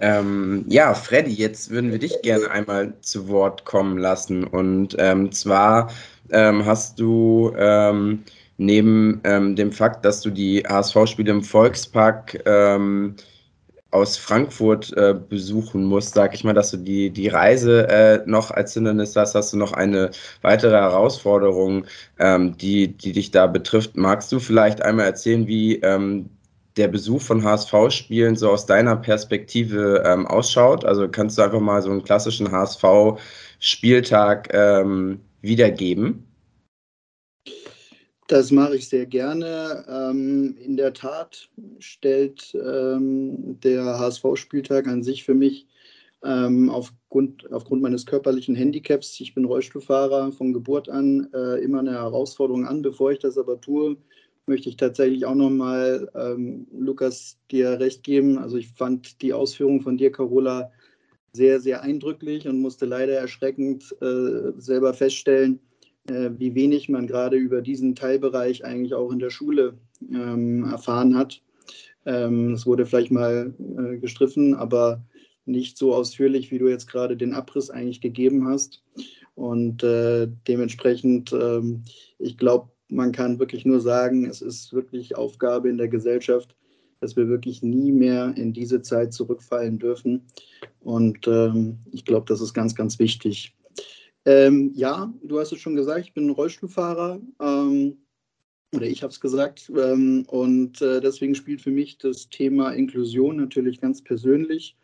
S3: Ähm, ja, Freddy, jetzt würden wir dich gerne einmal zu Wort kommen lassen. Und ähm, zwar ähm, hast du ähm, neben ähm, dem Fakt, dass du die HSV-Spiele im Volkspark ähm, aus Frankfurt äh, besuchen musst, sag ich mal, dass du die, die Reise äh, noch als Hindernis hast, hast du noch eine weitere Herausforderung, die, die dich da betrifft. Magst du vielleicht einmal erzählen, wie der Besuch von HSV-Spielen so aus deiner Perspektive ähm, ausschaut? Also kannst du einfach mal so einen klassischen HSV-Spieltag ähm, wiedergeben?
S5: Das mache ich sehr gerne. Ähm, in der Tat stellt ähm, der HSV-Spieltag an sich für mich ähm, aufgrund, aufgrund meines körperlichen Handicaps, ich bin Rollstuhlfahrer von Geburt an, äh, immer eine Herausforderung an. Bevor ich das aber tue, möchte ich tatsächlich auch nochmal, ähm, Lukas, dir recht geben. Also ich fand die Ausführungen von dir, Carola, sehr, sehr eindrücklich und musste leider erschreckend äh, selber feststellen, äh, wie wenig man gerade über diesen Teilbereich eigentlich auch in der Schule ähm, erfahren hat. Ähm, es wurde vielleicht mal äh, gestriffen, aber nicht so ausführlich, wie du jetzt gerade den Abriss eigentlich gegeben hast. Und äh, dementsprechend, ähm, ich glaube, man kann wirklich nur sagen, es ist wirklich Aufgabe in der Gesellschaft, dass wir wirklich nie mehr in diese Zeit zurückfallen dürfen. Und ähm, ich glaube, das ist ganz, ganz wichtig. Ähm, ja, du hast es schon gesagt, ich bin Rollstuhlfahrer. Ähm, oder ich habe es gesagt. Ähm, und äh, deswegen spielt für mich das Thema Inklusion natürlich ganz persönlich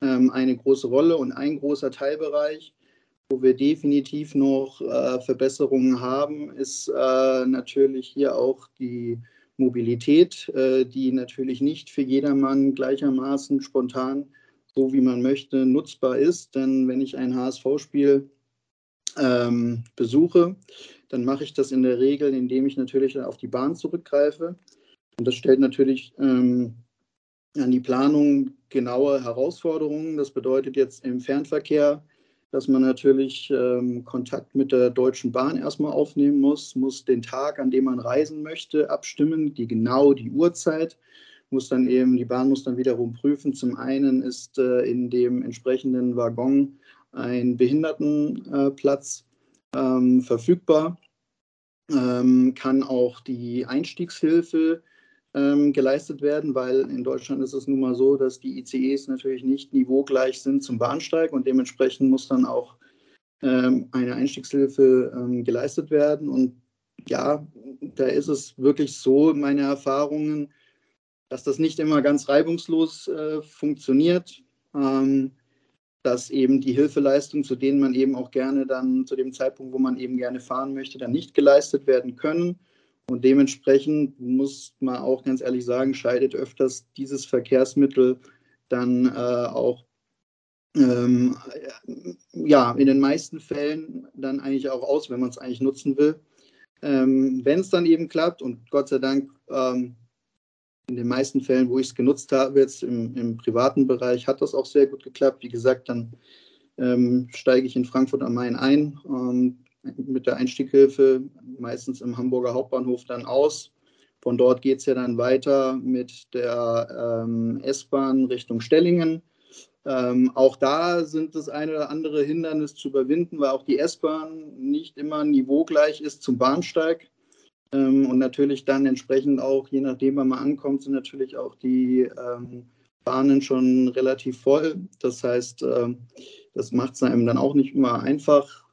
S5: ähm, eine große Rolle und ein großer Teilbereich wo wir definitiv noch äh, Verbesserungen haben, ist äh, natürlich hier auch die Mobilität, äh, die natürlich nicht für jedermann gleichermaßen spontan, so wie man möchte, nutzbar ist. Denn wenn ich ein HSV-Spiel ähm, besuche, dann mache ich das in der Regel, indem ich natürlich auf die Bahn zurückgreife. Und das stellt natürlich ähm, an die Planung genaue Herausforderungen. Das bedeutet jetzt im Fernverkehr dass man natürlich ähm, Kontakt mit der Deutschen Bahn erstmal aufnehmen muss, muss den Tag, an dem man reisen möchte, abstimmen, die genau die Uhrzeit, muss dann eben, die Bahn muss dann wiederum prüfen. Zum einen ist äh, in dem entsprechenden Waggon ein Behindertenplatz äh, ähm, verfügbar, ähm, kann auch die Einstiegshilfe ähm, geleistet werden, weil in Deutschland ist es nun mal so, dass die ICEs natürlich nicht niveaugleich sind zum Bahnsteig und dementsprechend muss dann auch ähm, eine Einstiegshilfe ähm, geleistet werden. Und ja, da ist es wirklich so, meine Erfahrungen, dass das nicht immer ganz reibungslos äh, funktioniert, ähm, dass eben die Hilfeleistungen, zu denen man eben auch gerne dann zu dem Zeitpunkt, wo man eben gerne fahren möchte, dann nicht geleistet werden können. Und dementsprechend muss man auch ganz ehrlich sagen, scheidet öfters dieses Verkehrsmittel dann äh, auch ähm, ja, in den meisten Fällen dann eigentlich auch aus, wenn man es eigentlich nutzen will. Ähm, wenn es dann eben klappt und Gott sei Dank ähm, in den meisten Fällen, wo ich es genutzt habe, jetzt im, im, privaten Bereich, hat das auch sehr gut geklappt. Wie gesagt, dann ähm, steige ich in Frankfurt am Main ein ähm, mit der Einstieghilfe, meistens im Hamburger Hauptbahnhof dann aus. Von dort geht es ja dann weiter mit der ähm, S-Bahn Richtung Stellingen. Ähm, auch da sind das eine oder andere Hindernis zu überwinden, weil auch die S-Bahn nicht immer niveaugleich ist zum Bahnsteig. Ähm, und natürlich dann entsprechend auch, je nachdem, wann man ankommt, sind natürlich auch die ähm, Bahnen schon relativ voll. Das heißt, ähm, das macht es einem dann auch nicht immer einfach,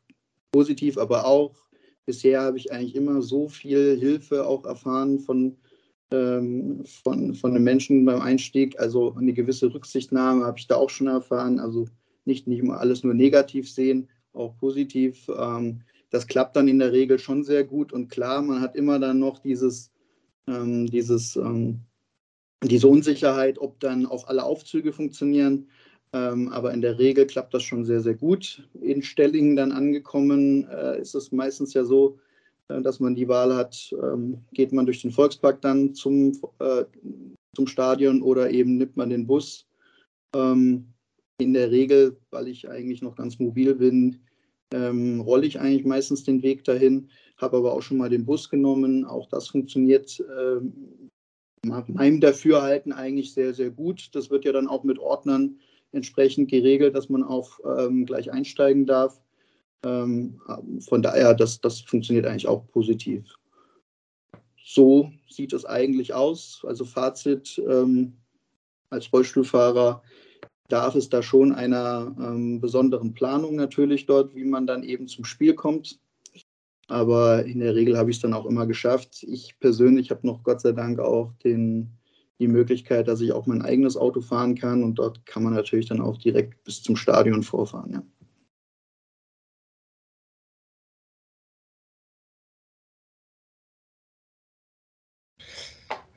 S5: positiv, aber auch bisher habe ich eigentlich immer so viel Hilfe auch erfahren von, ähm, von, von den Menschen beim Einstieg. Also eine gewisse Rücksichtnahme habe ich da auch schon erfahren. Also nicht, nicht immer alles nur negativ sehen, auch positiv. Ähm, das klappt dann in der Regel schon sehr gut. Und klar, man hat immer dann noch dieses, ähm, dieses, ähm, diese Unsicherheit, ob dann auch alle Aufzüge funktionieren. Ähm, aber in der Regel klappt das schon sehr, sehr gut. In Stellingen dann angekommen äh, ist es meistens ja so, äh, dass man die Wahl hat, ähm, geht man durch den Volkspark dann zum, äh, zum Stadion oder eben nimmt man den Bus. Ähm, in der Regel, weil ich eigentlich noch ganz mobil bin, rolle ich eigentlich meistens den Weg dahin, habe aber auch schon mal den Bus genommen. Auch das funktioniert äh, meinem Dafürhalten eigentlich sehr, sehr gut. Das wird ja dann auch mit Ordnern entsprechend geregelt, dass man auch ähm, gleich einsteigen darf. Ähm, von daher, das, das funktioniert eigentlich auch positiv. So sieht es eigentlich aus. Also Fazit, ähm, als Rollstuhlfahrer darf es da schon einer ähm, besonderen Planung natürlich dort, wie man dann eben zum Spiel kommt. Aber in der Regel habe ich es dann auch immer geschafft. Ich persönlich habe noch Gott sei Dank auch den, die Möglichkeit, dass ich auch mein eigenes Auto fahren kann und dort kann man natürlich dann auch direkt bis zum Stadion vorfahren. Ja.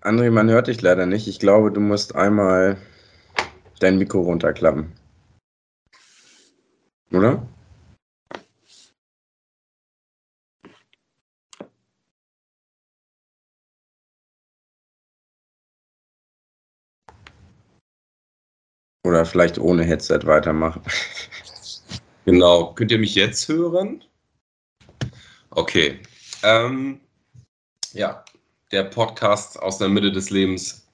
S3: André, man hört dich leider nicht. Ich glaube, du musst einmal dein Mikro runterklappen. Oder? Oder vielleicht ohne Headset weitermachen.
S1: Genau. Könnt ihr mich jetzt hören? Okay. Ähm, ja, der Podcast aus der Mitte des Lebens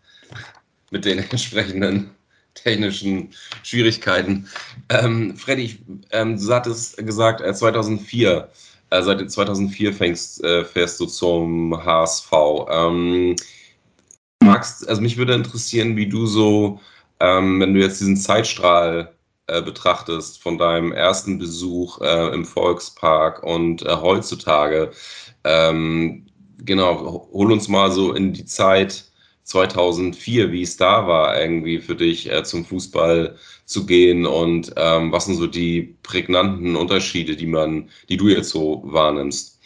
S1: mit den entsprechenden technischen Schwierigkeiten. Ähm, Freddy, ähm, du hattest gesagt, äh, 2004, äh, seit 2004 fängst, äh, fährst du zum HSV. Ähm, magst, also mich würde interessieren, wie du so, ähm, wenn du jetzt diesen Zeitstrahl äh, betrachtest von deinem ersten Besuch äh, im Volkspark und äh, heutzutage, ähm, genau, hol uns mal so in die Zeit 2004, wie es da war, irgendwie für dich äh, zum Fußball zu gehen und ähm, was sind so die prägnanten Unterschiede, die man, die du jetzt so wahrnimmst?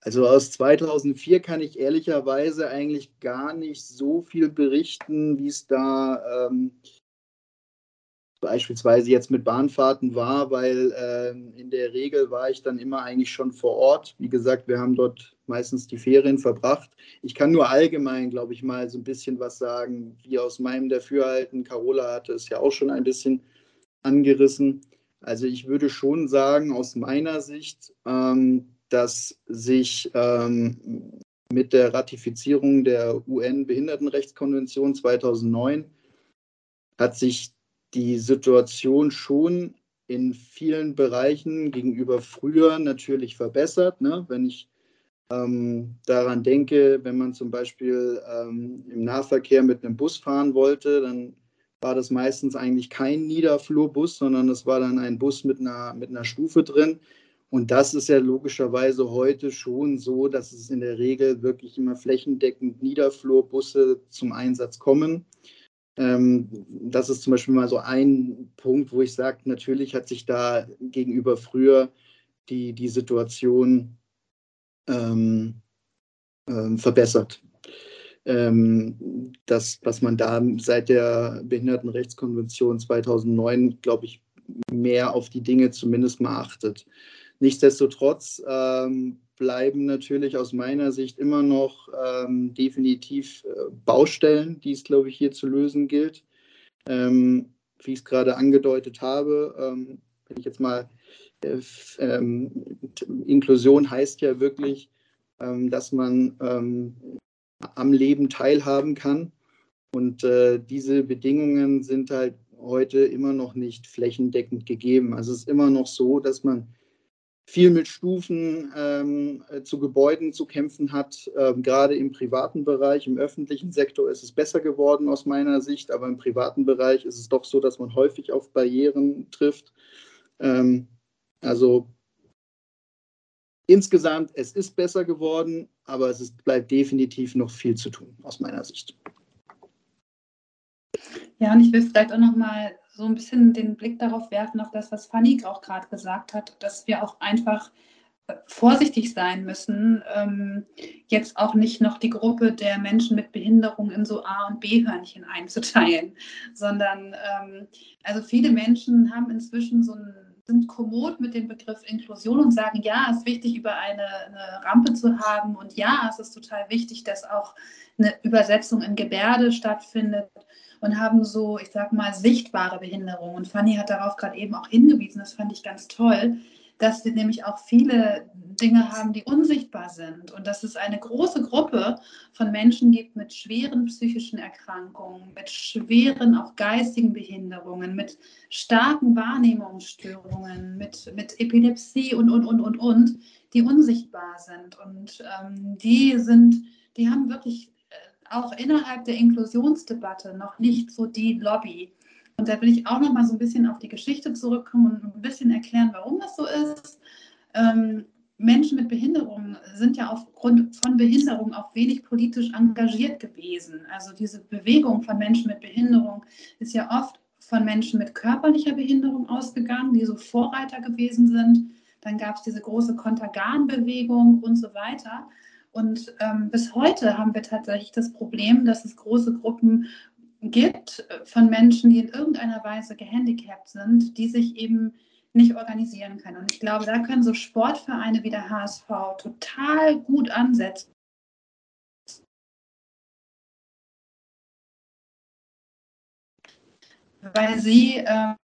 S5: Also aus 2004 kann ich ehrlicherweise eigentlich gar nicht so viel berichten, wie es da ähm, beispielsweise jetzt mit Bahnfahrten war, weil äh, in der Regel war ich dann immer eigentlich schon vor Ort. Wie gesagt, wir haben dort meistens die Ferien verbracht. Ich kann nur allgemein, glaube ich, mal so ein bisschen was sagen, wie aus meinem Dafürhalten. Carola hatte es ja auch schon ein bisschen angerissen. Also ich würde schon sagen, aus meiner Sicht, ähm, dass sich ähm, mit der Ratifizierung der UN-Behindertenrechtskonvention 2009 hat sich die Situation schon in vielen Bereichen gegenüber früher natürlich verbessert. Ne? Wenn ich ähm, daran denke, wenn man zum Beispiel ähm, im Nahverkehr mit einem Bus fahren wollte, dann war das meistens eigentlich kein Niederflurbus, sondern es war dann ein Bus mit einer, mit einer Stufe drin. Und das ist ja logischerweise heute schon so, dass es in der Regel wirklich immer flächendeckend Niederflurbusse zum Einsatz kommen. Ähm, das ist zum Beispiel mal so ein Punkt, wo ich sage, natürlich hat sich da gegenüber früher die, die Situation ähm, ähm, verbessert. Ähm, das, was man da seit der Behindertenrechtskonvention 2009, glaube ich, mehr auf die Dinge zumindest mal achtet. Nichtsdestotrotz ähm, bleiben natürlich aus meiner Sicht immer noch ähm, definitiv äh, Baustellen, die es, glaube ich, hier zu lösen gilt. Ähm, wie ich es gerade angedeutet habe, ähm, wenn ich jetzt mal, äh, ähm, Inklusion heißt ja wirklich, ähm, dass man am Leben teilhaben kann. Und äh, diese Bedingungen sind halt heute immer noch nicht flächendeckend gegeben. Also es ist immer noch so, dass man viel mit Stufen ähm, äh, zu Gebäuden zu kämpfen hat. Ähm, gerade im privaten Bereich, im öffentlichen Sektor ist es besser geworden aus meiner Sicht, aber im privaten Bereich ist es doch so, dass man häufig auf Barrieren trifft. Ähm, also insgesamt, es ist besser geworden, aber es ist, bleibt definitiv noch viel zu tun aus meiner Sicht.
S4: Ja, und ich will vielleicht auch noch mal so ein bisschen den Blick darauf werfen, auf das, was Fanny auch gerade gesagt hat, dass wir auch einfach äh, vorsichtig sein müssen, ähm, jetzt auch nicht noch die Gruppe der Menschen mit Behinderung in so A- und B-Hörnchen einzuteilen, sondern ähm, also viele Menschen haben inzwischen so ein sind kommod mit dem Begriff Inklusion und sagen, ja, es ist wichtig, über eine, eine, Rampe zu haben und ja, es ist total wichtig, dass auch eine Übersetzung in Gebärde stattfindet und haben so, ich sag mal, sichtbare Behinderungen. Und Fanny hat darauf gerade eben auch hingewiesen, das fand ich ganz toll, dass wir nämlich auch viele Dinge haben, die unsichtbar sind und dass es eine große Gruppe von Menschen gibt mit schweren psychischen Erkrankungen, mit schweren auch geistigen Behinderungen, mit starken Wahrnehmungsstörungen, mit, mit Epilepsie und, und, und, und, und, die unsichtbar sind. Und ähm, die sind, die haben wirklich auch innerhalb der Inklusionsdebatte noch nicht so die Lobby. Und da will ich auch noch mal so ein bisschen auf die Geschichte zurückkommen und ein bisschen erklären, warum das so ist. Ähm, Menschen mit Behinderung sind ja aufgrund von Behinderung auch wenig politisch engagiert gewesen. Also diese Bewegung von Menschen mit Behinderung ist ja oft von Menschen mit körperlicher Behinderung ausgegangen, die so Vorreiter gewesen sind. Dann gab es diese große Kontergan-Bewegung und so weiter. Und ähm, bis heute haben wir tatsächlich das Problem, dass es große Gruppen gibt von Menschen, die in irgendeiner Weise gehandicapt sind, die sich eben nicht organisieren können. Und ich glaube, da können so Sportvereine wie der HSV total gut ansetzen. Weil sie äh,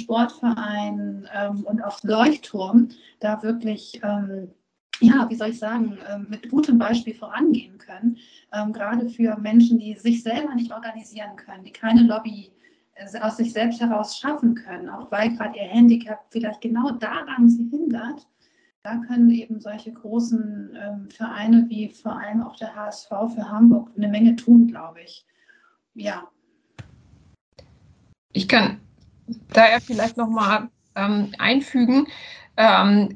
S4: Sportverein ähm, und auch Leuchtturm da wirklich ähm, ja, wie soll ich sagen, ähm, mit gutem Beispiel vorangehen können, ähm, gerade für Menschen, die sich selber nicht organisieren können, die keine Lobby äh, aus sich selbst heraus schaffen können, auch weil gerade ihr Handicap vielleicht genau daran sie hindert. Da können eben solche großen ähm, Vereine wie vor allem auch der HSV für Hamburg eine Menge tun, glaube ich. Ja.
S6: Ich kann daher vielleicht nochmal ähm, einfügen. Ähm,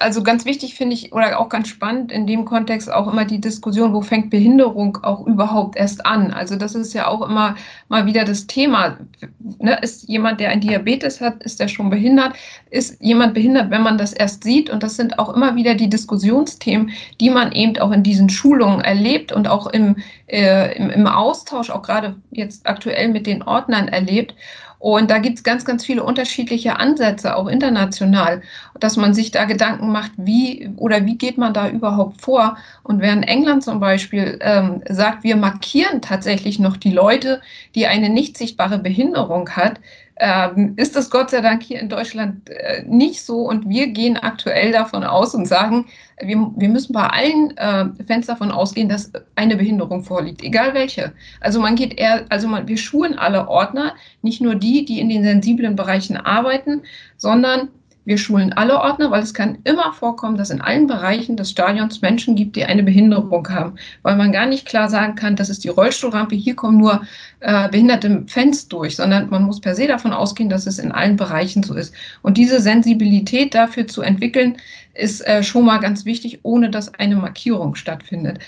S6: also ganz wichtig finde ich oder auch ganz spannend in dem Kontext auch immer die Diskussion, wo fängt Behinderung auch überhaupt erst an? Also das ist ja auch immer mal wieder das Thema. Ne? Ist jemand, der ein Diabetes hat, ist der schon behindert? Ist jemand behindert, wenn man das erst sieht? Und das sind auch immer wieder die Diskussionsthemen, die man eben auch in diesen Schulungen erlebt und auch im, äh, im, im Austausch, auch gerade jetzt aktuell mit den Ordnern erlebt. Und da gibt es ganz, ganz viele unterschiedliche Ansätze, auch international, dass man sich da Gedanken macht, wie oder wie geht man da überhaupt vor. Und während England zum Beispiel ähm, sagt, wir markieren tatsächlich noch die Leute, die eine nicht sichtbare Behinderung hat, ähm, ist das Gott sei Dank hier in Deutschland äh, nicht so. Und wir gehen aktuell davon aus und sagen, wir, wir müssen bei allen äh, Fans davon ausgehen, dass eine Behinderung vorliegt, egal welche. Also man geht eher, also man, wir schulen alle Ordner, nicht nur die, die in den sensiblen Bereichen arbeiten, sondern Wir schulen alle Ordner, weil es kann immer vorkommen, dass in allen Bereichen des Stadions Menschen gibt, die eine Behinderung haben, weil man gar nicht klar sagen kann, das ist die Rollstuhlrampe, hier kommen nur äh, behinderte Fans durch, sondern man muss per se davon ausgehen, dass es in allen Bereichen so ist. Und diese Sensibilität dafür zu entwickeln, ist äh, schon mal ganz wichtig, ohne dass eine Markierung stattfindet.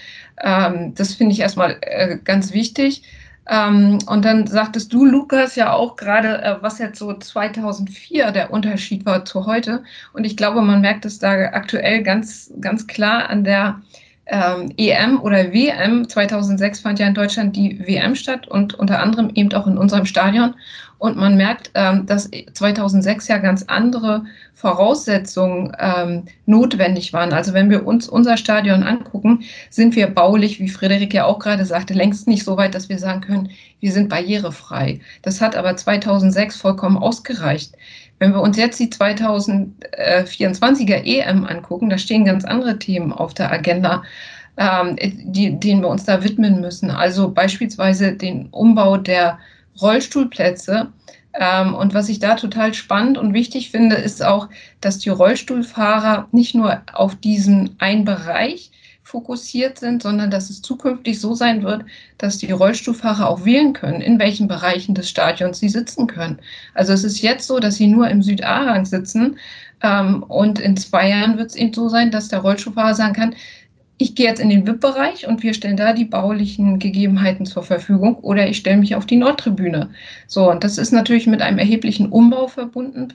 S6: Ähm, das finde ich erstmal äh, ganz wichtig. Ähm, und dann sagtest du, Lukas, ja auch gerade, äh, was jetzt so 2004 der Unterschied war zu heute. Und ich glaube, man merkt es da aktuell ganz, ganz klar an der ähm, EM oder WM. 2006 fand ja in Deutschland die WM statt und unter anderem eben auch in unserem Stadion. Und man merkt, ähm, dass 2006 ja ganz andere Voraussetzungen ähm, notwendig waren. Also wenn wir uns unser Stadion angucken, sind wir baulich, wie Frederik ja auch gerade sagte, längst nicht so weit, dass wir sagen können, wir sind barrierefrei. Das hat aber 2006 vollkommen ausgereicht. Wenn wir uns jetzt die 2024er EM angucken, da stehen ganz andere Themen auf der Agenda, ähm, die, denen wir uns da widmen müssen. Also beispielsweise den Umbau der Rollstuhlplätze. Ähm, und was ich da total spannend und wichtig finde, ist auch, dass die Rollstuhlfahrer nicht nur auf diesen einen Bereich fokussiert sind, sondern dass es zukünftig so sein wird, dass die Rollstuhlfahrer auch wählen können, in welchen Bereichen des Stadions sie sitzen können. Also es ist jetzt so, dass sie nur im Süd-A-Rang sitzen ähm, und in zwei Jahren wird es eben so sein, dass der Rollstuhlfahrer sagen kann, ich gehe jetzt in den VIP-Bereich und wir stellen da die baulichen Gegebenheiten zur Verfügung oder ich stelle mich auf die Nordtribüne. So, und das ist natürlich mit einem erheblichen Umbau verbunden,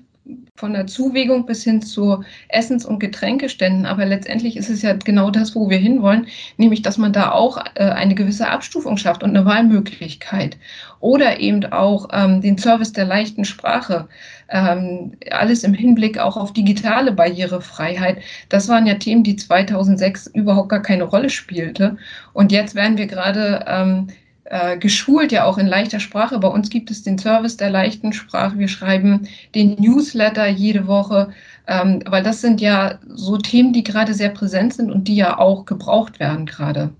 S6: von der Zuwägung bis hin zu Essens- und Getränkeständen. Aber letztendlich ist es ja genau das, wo wir hinwollen, nämlich dass man da auch äh, eine gewisse Abstufung schafft und eine Wahlmöglichkeit. Oder eben auch ähm, den Service der leichten Sprache. Ähm, alles im Hinblick auch auf digitale Barrierefreiheit. Das waren ja Themen, die 2006 überhaupt gar keine Rolle spielte. Und jetzt werden wir gerade ähm, äh, geschult, ja auch in leichter Sprache. Bei uns gibt es den Service der leichten Sprache. Wir schreiben den Newsletter jede Woche, ähm, weil das sind ja so Themen, die gerade sehr präsent sind und die ja auch gebraucht werden gerade.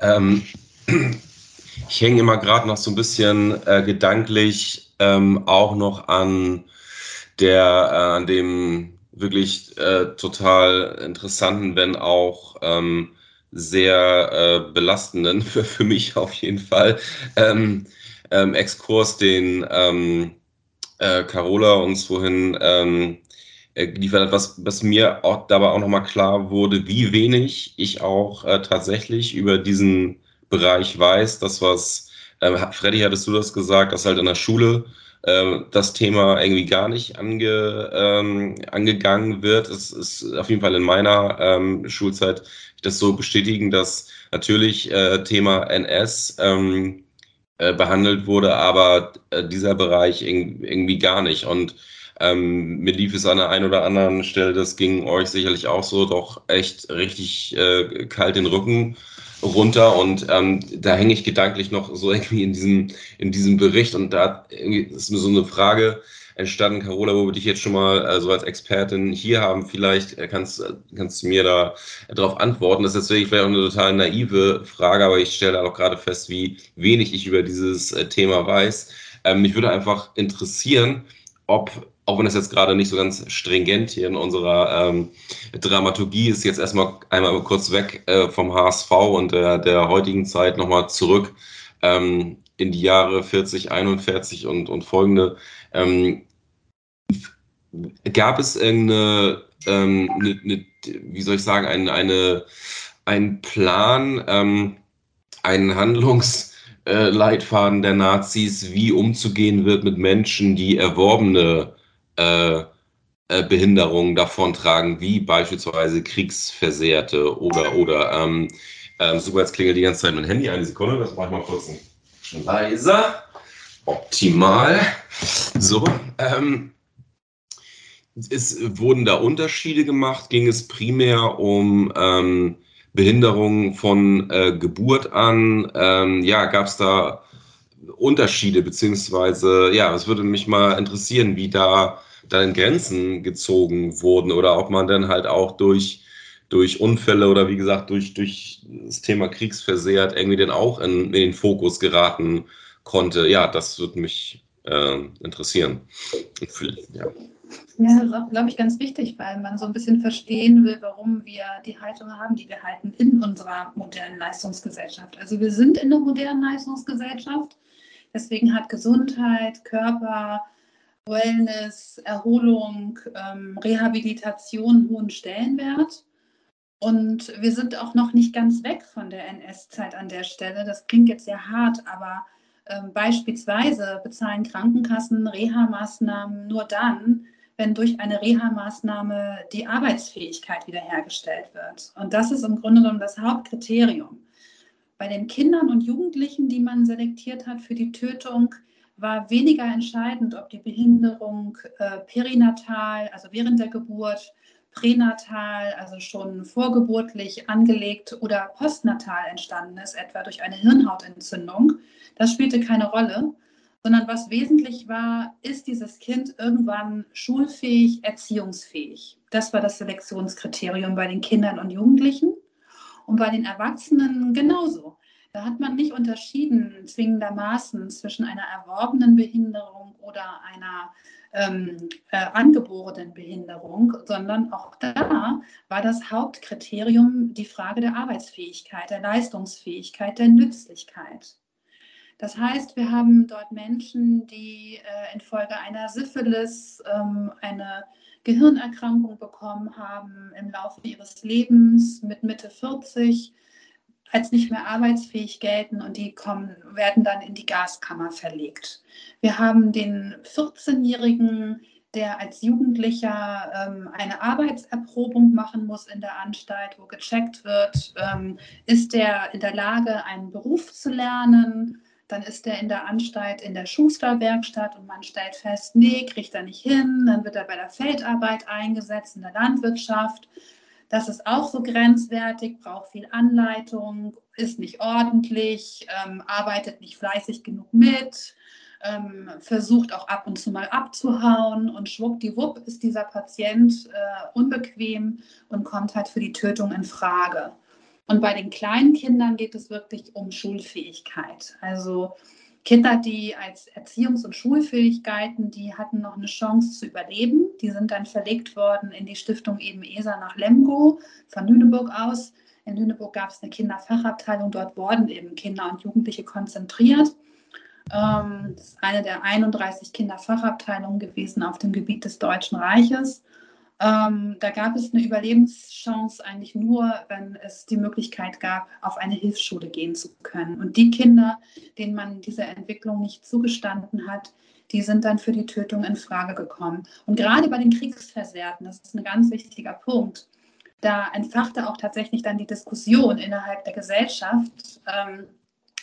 S1: Ähm, ich hänge immer gerade noch so ein bisschen äh, gedanklich ähm, auch noch an der, äh, an dem wirklich äh, total interessanten, wenn auch ähm, sehr äh, belastenden, für, für mich auf jeden Fall, ähm, ähm, Exkurs, den ähm, äh, Carola uns vorhin geliefert hat, was, was mir auch dabei auch nochmal klar wurde, wie wenig ich auch äh, tatsächlich über diesen Bereich weiß. Das, was, äh, Freddy, hattest du das gesagt, dass halt in der Schule ähm, das Thema irgendwie gar nicht ange, ähm, angegangen wird. Es ist auf jeden Fall in meiner ähm, Schulzeit das so bestätigen, dass natürlich äh, Thema NS ähm, äh, behandelt wurde, aber äh, dieser Bereich irgendwie gar nicht. Und ähm, mir lief es an der einen oder anderen Stelle, das ging euch sicherlich auch so, doch echt richtig äh, kalt den Rücken runter und ähm, da hänge ich gedanklich noch so irgendwie in diesem, in diesem Bericht und da ist mir so eine Frage entstanden, Carola, wo wir dich jetzt schon mal äh, so als Expertin hier haben, vielleicht äh, kannst, kannst du mir da darauf antworten. Das ist jetzt wirklich vielleicht auch eine total naive Frage, aber ich stelle auch gerade fest, wie wenig ich über dieses äh, Thema weiß. Ähm, mich würde einfach interessieren, ob auch wenn es jetzt gerade nicht so ganz stringent hier in unserer ähm, Dramaturgie ist, jetzt erstmal einmal kurz weg äh, vom HSV und der, der heutigen Zeit nochmal zurück ähm, in die Jahre 40, 41 und, und folgende. Ähm, gab es irgendeine, ähm, eine, eine, wie soll ich sagen, eine, eine, einen Plan, ähm, einen Handlungsleitfaden der Nazis, wie umzugehen wird mit Menschen, die erworbene äh, äh, Behinderungen davontragen, wie beispielsweise Kriegsversehrte oder, oder ähm, ähm, super, jetzt klingelt die ganze Zeit mein Handy. Eine Sekunde, das mache ich mal kurz leiser. Optimal. So, ähm, es wurden da Unterschiede gemacht. Ging es primär um ähm, Behinderungen von äh, Geburt an? Ähm, ja, gab es da Unterschiede, beziehungsweise, ja, es würde mich mal interessieren, wie da dann Grenzen gezogen wurden oder ob man dann halt auch durch, durch Unfälle oder wie gesagt durch, durch das Thema Kriegsversehrt irgendwie denn auch in, in den Fokus geraten konnte. Ja, das würde mich äh, interessieren.
S4: Ja. Ja, das ist auch, glaube ich, ganz wichtig, weil man so ein bisschen verstehen will, warum wir die Haltung haben, die wir halten in unserer modernen Leistungsgesellschaft. Also wir sind in der modernen Leistungsgesellschaft. Deswegen hat Gesundheit, Körper, Wellness, Erholung, ähm, Rehabilitation hohen Stellenwert. Und wir sind auch noch nicht ganz weg von der NS-Zeit an der Stelle. Das klingt jetzt sehr hart, aber ähm, beispielsweise bezahlen Krankenkassen Reha-Maßnahmen nur dann, wenn durch eine Reha-Maßnahme die Arbeitsfähigkeit wiederhergestellt wird. Und das ist im Grunde genommen das Hauptkriterium. Bei den Kindern und Jugendlichen, die man selektiert hat für die Tötung, war weniger entscheidend, ob die Behinderung äh, perinatal, also während der Geburt, pränatal, also schon vorgeburtlich angelegt oder postnatal entstanden ist, etwa durch eine Hirnhautentzündung. Das spielte keine Rolle, sondern was wesentlich war, ist dieses Kind irgendwann schulfähig, erziehungsfähig. Das war das Selektionskriterium bei den Kindern und Jugendlichen und bei den Erwachsenen genauso. Da hat man nicht unterschieden zwingendermaßen zwischen einer erworbenen Behinderung oder einer ähm, äh, angeborenen Behinderung, sondern auch da war das Hauptkriterium die Frage der Arbeitsfähigkeit, der Leistungsfähigkeit, der Nützlichkeit. Das heißt, wir haben dort Menschen, die äh, infolge einer Syphilis ähm, eine Gehirnerkrankung bekommen haben im Laufe ihres Lebens mit Mitte 40 als nicht mehr arbeitsfähig gelten und die kommen, werden dann in die Gaskammer verlegt. Wir haben den 14-Jährigen, der als Jugendlicher ähm, eine Arbeitserprobung machen muss in der Anstalt, wo gecheckt wird, ähm, ist er in der Lage, einen Beruf zu lernen. Dann ist er in der Anstalt in der Schusterwerkstatt und man stellt fest, nee, kriegt er nicht hin. Dann wird er bei der Feldarbeit eingesetzt, in der Landwirtschaft. Das ist auch so grenzwertig, braucht viel Anleitung, ist nicht ordentlich, ähm, arbeitet nicht fleißig genug mit, ähm, versucht auch ab und zu mal abzuhauen und schwuppdiwupp ist dieser Patient äh, unbequem und kommt halt für die Tötung in Frage. Und bei den kleinen Kindern geht es wirklich um Schulfähigkeit. Also Kinder, die als Erziehungs- und Schulfähigkeiten, die hatten noch eine Chance zu überleben. Die sind dann verlegt worden in die Stiftung eben ESA nach Lemgo von Lüneburg aus. In Lüneburg gab es eine Kinderfachabteilung, dort wurden eben Kinder und Jugendliche konzentriert. Ähm, das ist eine der 31 Kinderfachabteilungen gewesen auf dem Gebiet des Deutschen Reiches. Ähm, da gab es eine Überlebenschance eigentlich nur, wenn es die Möglichkeit gab, auf eine Hilfsschule gehen zu können. Und die Kinder, denen man diese Entwicklung nicht zugestanden hat, die sind dann für die Tötung in Frage gekommen. Und gerade bei den Kriegsversehrten, das ist ein ganz wichtiger Punkt, da entfachte auch tatsächlich dann die Diskussion innerhalb der Gesellschaft, ähm,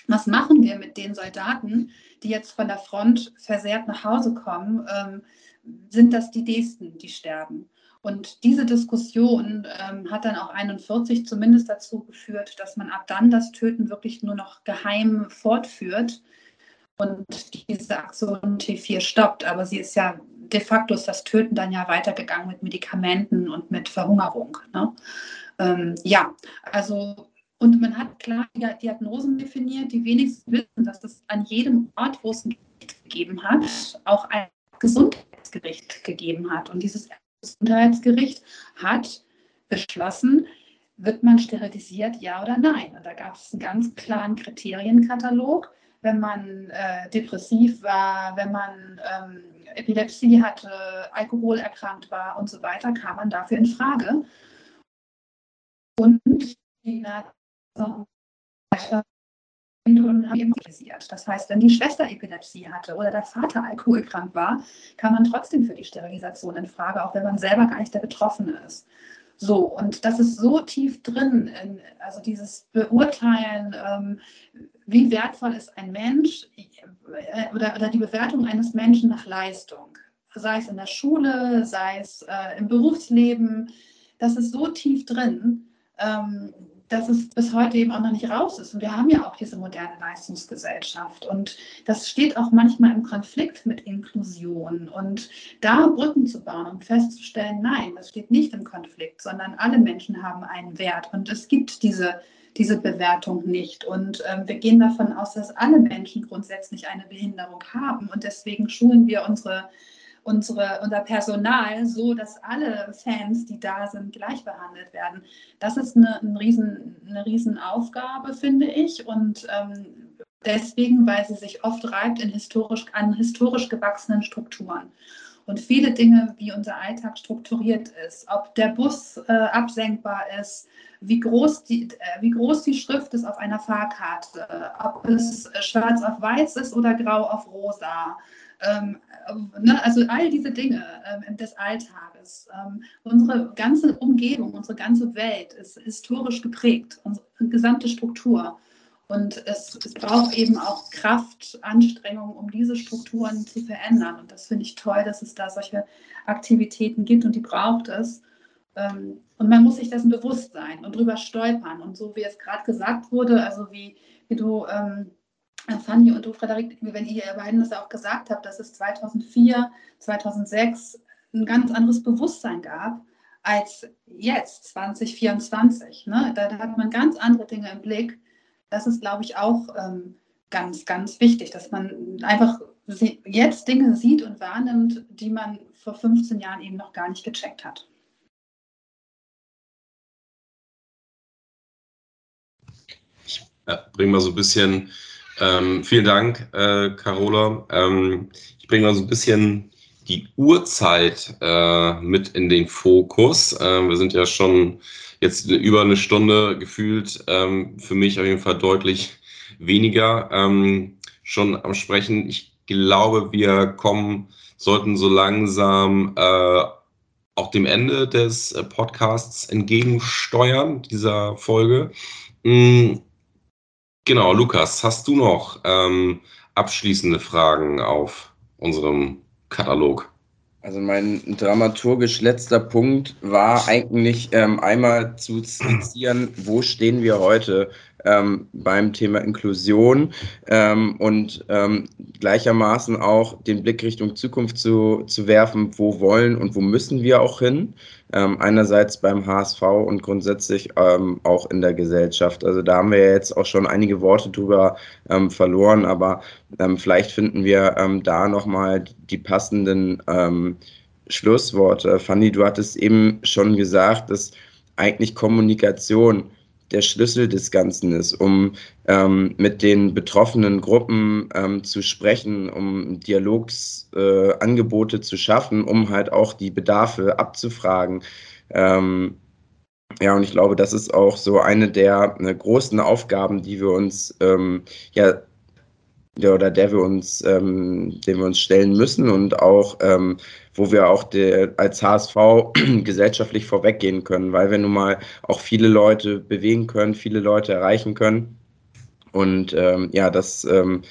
S4: was machen wir mit den Soldaten, die jetzt von der Front versehrt nach Hause kommen? Ähm, sind das die nächsten, die sterben? Und diese Diskussion ähm, hat dann auch 41 zumindest dazu geführt, dass man ab dann das Töten wirklich nur noch geheim fortführt und diese Aktion T4 stoppt. Aber sie ist ja de facto ist das Töten dann ja weitergegangen mit Medikamenten und mit Verhungerung. Ne? Ähm, ja, also und man hat klar Diagnosen definiert, die wenigstens wissen, dass es an jedem Ort, wo es ein Gericht gegeben hat, auch ein Gesundheitsgericht gegeben hat. Und dieses Gesundheitsgericht hat beschlossen, wird man sterilisiert, ja oder nein. Und da gab es einen ganz klaren Kriterienkatalog. Wenn man äh, depressiv war, wenn man ähm, Epilepsie hatte, alkoholerkrankt war und so weiter, kam man dafür in Frage. Und die und haben. Das heißt, wenn die Schwester Epilepsie hatte oder der Vater alkoholkrank war, kam man trotzdem für die Sterilisation in Frage, auch wenn man selber gar nicht der Betroffene ist. So, und das ist so tief drin, in, also dieses Beurteilen, ähm, wie wertvoll ist ein Mensch äh, oder, oder die Bewertung eines Menschen nach Leistung, sei es in der Schule, sei es äh, im Berufsleben, das ist so tief drin, ähm, dass es bis heute eben auch noch nicht raus ist. Und wir haben ja auch diese moderne Leistungsgesellschaft. Und das steht auch manchmal im Konflikt mit Inklusion. Und da Brücken zu bauen und festzustellen, nein, das steht nicht im Konflikt, sondern alle Menschen haben einen Wert. Und es gibt diese, diese Bewertung nicht. Und ähm, wir gehen davon aus, dass alle Menschen grundsätzlich eine Behinderung haben. Und deswegen schulen wir unsere unsere, unser Personal so, dass alle Fans, die da sind, gleich behandelt werden. Das ist eine, eine, riesen, eine Riesenaufgabe, finde ich. Und ähm, deswegen, weil sie sich oft reibt in historisch, an historisch gewachsenen Strukturen. Und viele Dinge, wie unser Alltag strukturiert ist, ob der Bus äh, absenkbar ist, wie groß, die, äh, wie groß die Schrift ist auf einer Fahrkarte, ob es schwarz auf weiß ist oder grau auf rosa, ähm, ne, also all diese Dinge ähm, des Alltages. Ähm, unsere ganze Umgebung, unsere ganze Welt ist historisch geprägt, unsere gesamte Struktur. Und es, es, braucht eben auch Kraft, Anstrengung, um diese Strukturen zu verändern. Und das finde ich toll, dass es da solche Aktivitäten gibt und die braucht es. Ähm, und man muss sich dessen bewusst sein und drüber stolpern. Und so wie es gerade gesagt wurde, also wie, wie du ähm, Fanny und du, Frederik, wenn ihr beiden das auch gesagt habt, dass es 2004, 2006 ein ganz anderes Bewusstsein gab als jetzt, 2024. Ne? Da, da, hat man ganz andere Dinge im Blick. Das ist, glaube ich, auch ähm, ganz, ganz wichtig, dass man einfach jetzt Dinge sieht und wahrnimmt, die man vor 15 Jahren eben noch gar nicht gecheckt hat.
S2: Ich bringe mal so ein bisschen ähm, vielen Dank, äh, Carola. Ähm, ich bringe mal so ein bisschen die Uhrzeit äh, mit in den Fokus. Äh, wir sind ja schon jetzt über eine Stunde gefühlt, ähm, für mich auf jeden Fall deutlich weniger ähm, schon am Sprechen. Ich glaube, wir kommen, sollten so langsam äh, auch dem Ende des äh, Podcasts entgegensteuern, dieser Folge. Mm, Genau, Lukas, hast du noch ähm, abschließende Fragen auf unserem Katalog?
S3: Also mein dramaturgisch letzter Punkt war eigentlich ähm, einmal zu skizzieren, wo stehen wir heute ähm, beim Thema Inklusion ähm, und ähm, gleichermaßen auch den Blick Richtung Zukunft zu, zu werfen, wo wollen und wo müssen wir auch hin. Ähm, einerseits beim HSV und grundsätzlich ähm, auch in der Gesellschaft. Also da haben wir jetzt auch schon einige Worte drüber ähm, verloren, aber vielleicht finden wir da nochmal die passenden Schlussworte. Fanny, du hattest eben schon gesagt, dass eigentlich Kommunikation der Schlüssel des Ganzen ist, um ähm, mit den betroffenen Gruppen ähm, zu sprechen, um Dialogsangebote äh, zu schaffen, um halt auch die Bedarfe abzufragen. Ähm, ja, und ich glaube, das ist auch so eine der äh, großen Aufgaben, die wir uns ähm, ja der, oder der wir uns, ähm, den wir uns stellen müssen und auch, ähm, wo wir auch de, als HSV gesellschaftlich vorweggehen können, weil wir nun mal auch viele Leute bewegen können, viele Leute erreichen können. Und ähm, ja, das ähm,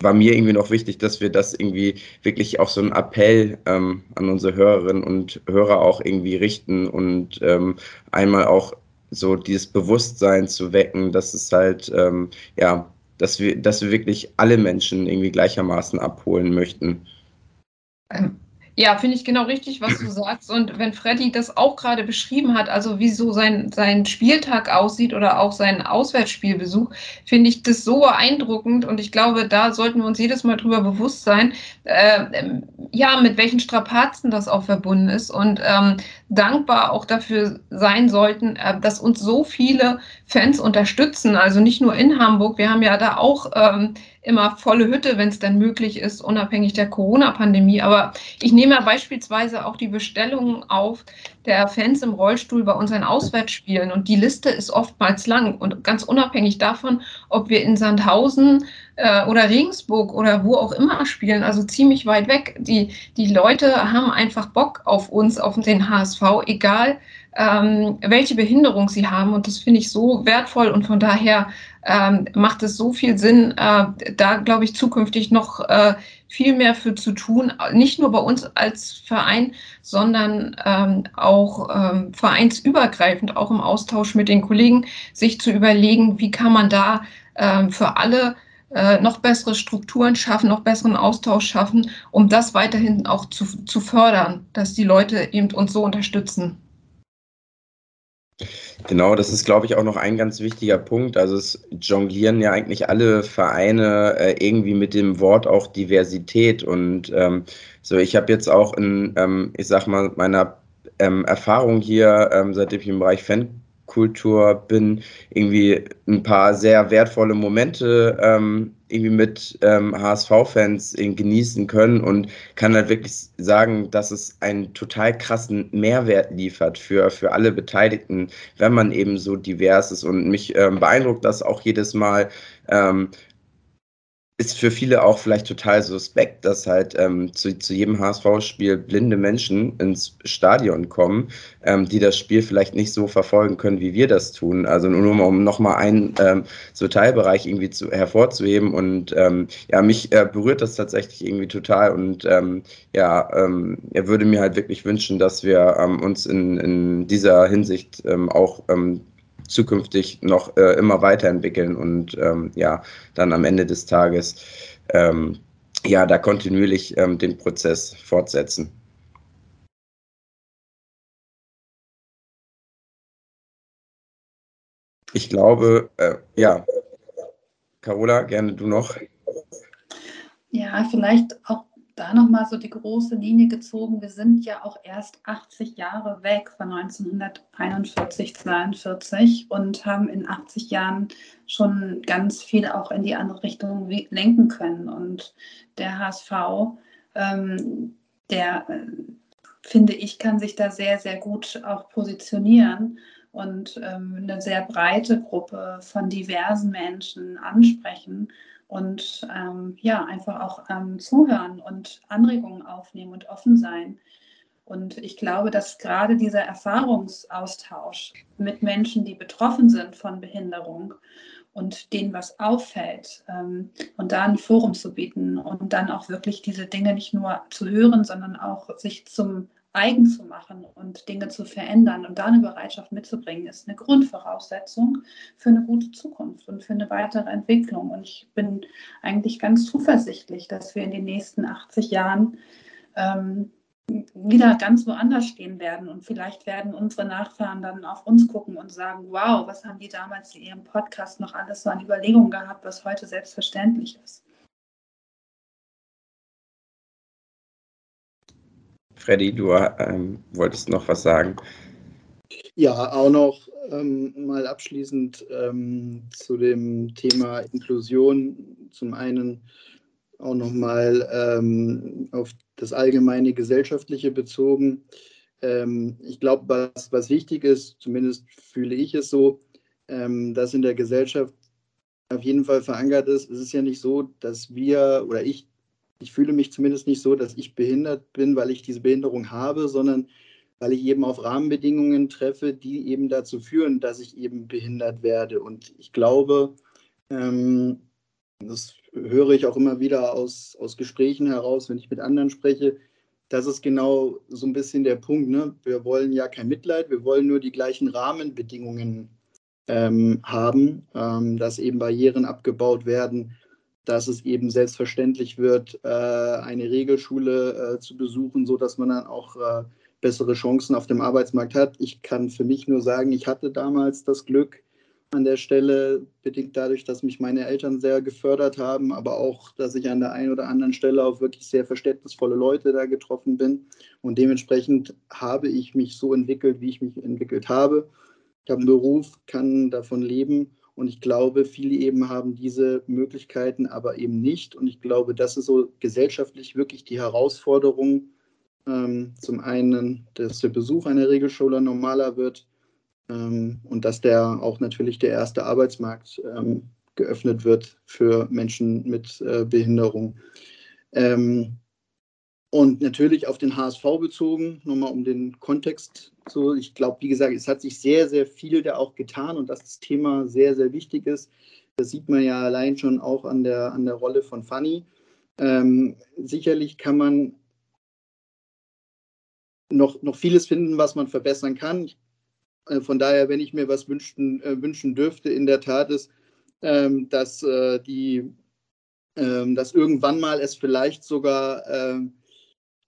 S3: war mir irgendwie noch wichtig, dass wir das irgendwie wirklich auch so einen Appell ähm, an unsere Hörerinnen und Hörer auch irgendwie richten und ähm, einmal auch so dieses Bewusstsein zu wecken, dass es halt ähm, ja dass wir, dass wir wirklich alle Menschen irgendwie gleichermaßen abholen möchten.
S6: Ähm, ja, finde ich genau richtig, was du sagst. Und wenn Freddy das auch gerade beschrieben hat, also wie so sein, sein Spieltag aussieht oder auch sein Auswärtsspielbesuch, finde ich das so beeindruckend. Und ich glaube, da sollten wir uns jedes Mal drüber bewusst sein, äh, ja, mit welchen Strapazen das auch verbunden ist. Und ähm, dankbar auch dafür sein sollten, äh, dass uns so viele Fans unterstützen. Also nicht nur in Hamburg. Wir haben ja da auch ähm, immer volle Hütte, wenn es denn möglich ist, unabhängig der Corona-Pandemie. Aber ich nehme ja beispielsweise auch die Bestellungen auf der Fans im Rollstuhl bei unseren Auswärtsspielen. Und die Liste ist oftmals lang. Und ganz unabhängig davon, ob wir in Sandhausen äh, oder Regensburg oder wo auch immer spielen, also ziemlich weit weg, die, die Leute haben einfach Bock auf uns, auf den HSV, egal ähm, welche Behinderung sie haben. Und das finde ich so wertvoll. Und von daher ähm, macht es so viel Sinn, äh, da glaube ich zukünftig noch äh, viel mehr für zu tun, nicht nur bei uns als Verein, sondern ähm, auch ähm, vereinsübergreifend, auch im Austausch mit den Kollegen, sich zu überlegen, wie kann man da ähm, für alle äh, noch bessere Strukturen schaffen, noch besseren Austausch schaffen, um das weiterhin auch zu, zu fördern, dass die Leute eben uns so unterstützen.
S3: Genau, das ist, glaube ich, auch noch ein ganz wichtiger Punkt. Also es jonglieren ja eigentlich alle Vereine äh, irgendwie mit dem Wort auch Diversität. Und ähm, so, ich habe jetzt auch in, ähm, ich sag mal, meiner ähm, Erfahrung hier, ähm, seitdem ich im Bereich Fan Kultur bin, irgendwie ein paar sehr wertvolle Momente ähm, irgendwie mit ähm, HSV-Fans genießen können und kann halt wirklich sagen, dass es einen total krassen Mehrwert liefert für, für alle Beteiligten, wenn man eben so divers ist. Und mich ähm, beeindruckt das auch jedes Mal, ähm, ist für viele auch vielleicht total suspekt, dass halt ähm, zu, zu jedem HSV-Spiel blinde Menschen ins Stadion kommen, ähm, die das Spiel vielleicht nicht so verfolgen können, wie wir das tun. Also nur um nochmal einen ähm, so Teilbereich irgendwie zu, hervorzuheben. Und ähm, ja, mich äh, berührt das tatsächlich irgendwie total. Und ähm, ja, ähm, er würde mir halt wirklich wünschen, dass wir uns in, in dieser Hinsicht auch zukünftig noch äh, immer weiterentwickeln und ähm, ja, dann am Ende des Tages ähm, ja, da kontinuierlich ähm, den Prozess fortsetzen. Ich glaube, äh, ja, Carola, gerne du noch.
S4: Ja, vielleicht auch da nochmal so die große Linie gezogen. Wir sind ja auch erst 80 Jahre weg von 1941, 42 und haben in 80 Jahren schon ganz viel auch in die andere Richtung lenken können. Und der HSV, ähm, der äh, finde ich, kann sich da sehr, sehr gut auch positionieren und ähm, eine sehr breite Gruppe von diversen Menschen ansprechen und ähm, ja, einfach auch ähm, zuhören und Anregungen aufnehmen und offen sein. Und ich glaube, dass gerade dieser Erfahrungsaustausch mit Menschen, die betroffen sind von Behinderung und denen was auffällt ähm, und da ein Forum zu bieten und dann auch wirklich diese Dinge nicht nur zu hören, sondern auch sich zum eigen zu machen und Dinge zu verändern und da eine Bereitschaft mitzubringen, ist eine Grundvoraussetzung für eine gute Zukunft und für eine weitere Entwicklung. Und ich bin eigentlich ganz zuversichtlich, dass wir in den nächsten 80 Jahren ähm, wieder ganz woanders stehen werden. Und vielleicht werden unsere Nachfahren dann auf uns gucken und sagen, wow, was haben die damals in ihrem Podcast noch alles so an Überlegungen gehabt, was heute selbstverständlich ist.
S3: Freddy, du ähm, wolltest noch was sagen.
S5: Ja, auch noch ähm, mal abschließend ähm, zu dem Thema Inklusion. Zum einen auch noch mal ähm, auf das allgemeine gesellschaftliche bezogen. Ähm, ich glaube, was, was wichtig ist, zumindest fühle ich es so, ähm, dass in der Gesellschaft auf jeden Fall verankert ist. Es ist ja nicht so, dass wir oder ich ich fühle mich zumindest nicht so, dass ich behindert bin, weil ich diese Behinderung habe, sondern weil ich eben auf Rahmenbedingungen treffe, die eben dazu führen, dass ich eben behindert werde. Und ich glaube, ähm, das höre ich auch immer wieder aus, aus Gesprächen heraus, wenn ich mit anderen spreche, das ist genau so ein bisschen der Punkt. Ne? Wir wollen ja kein Mitleid, wir wollen nur die gleichen Rahmenbedingungen ähm, haben, ähm, dass eben Barrieren abgebaut werden, dass es eben selbstverständlich wird, äh, eine Regelschule äh, zu besuchen, sodass man dann auch äh, bessere Chancen auf dem Arbeitsmarkt hat. Ich kann für mich nur sagen, ich hatte damals das Glück an der Stelle, bedingt dadurch, dass mich meine Eltern sehr gefördert haben, aber auch, dass ich an der einen oder anderen Stelle auf wirklich sehr verständnisvolle Leute da getroffen bin. Und dementsprechend habe ich mich so entwickelt, wie ich mich entwickelt habe. Ich habe einen Beruf, kann davon leben und ich glaube, viele eben haben diese Möglichkeiten aber eben nicht. Und ich glaube, das ist so gesellschaftlich wirklich die Herausforderung. Ähm, zum einen, dass der Besuch einer Regelschule normaler wird ähm, und dass der auch natürlich der erste Arbeitsmarkt ähm, geöffnet wird für Menschen mit äh, Behinderung. Ähm, und natürlich auf den HSV bezogen, nochmal um den Kontext zu, ich glaube, wie gesagt, es hat sich sehr, sehr viel da auch getan und dass das Thema sehr, sehr wichtig ist. Das sieht man ja allein schon auch an der, an der Rolle von Fanny. Ähm, sicherlich kann man noch, noch vieles finden, was man verbessern kann. Äh, von daher, wenn ich mir was wünschen, äh, wünschen dürfte, in der Tat ist, ähm, dass äh, die, ähm, dass irgendwann mal es vielleicht sogar ähm,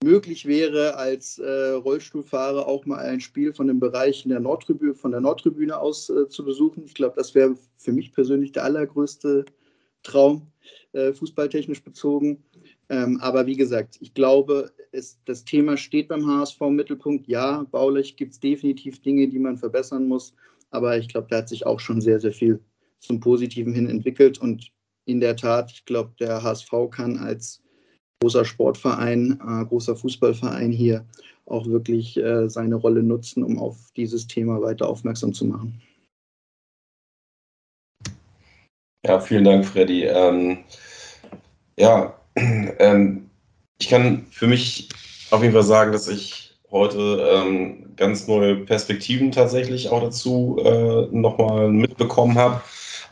S5: möglich wäre, als äh, Rollstuhlfahrer auch mal ein Spiel von dem Bereich in der Nordtribüne, von der Nordtribüne aus äh, zu besuchen. Ich glaube, das wäre für mich persönlich der allergrößte Traum, äh, fußballtechnisch bezogen. Ähm, aber wie gesagt, ich glaube, es, das Thema steht beim HSV im Mittelpunkt. Ja, baulich gibt es definitiv Dinge, die man verbessern muss. Aber ich glaube, da hat sich auch schon sehr, sehr viel zum Positiven hin entwickelt. Und in der Tat, ich glaube, der HSV kann als großer Sportverein, äh, großer Fußballverein hier auch wirklich äh, seine Rolle nutzen, um auf dieses Thema weiter aufmerksam zu machen.
S1: Ja, vielen Dank, Freddy. Ähm, ja, ähm, ich kann für mich auf jeden Fall sagen, dass ich heute ähm, ganz neue Perspektiven tatsächlich auch dazu äh, nochmal mitbekommen habe.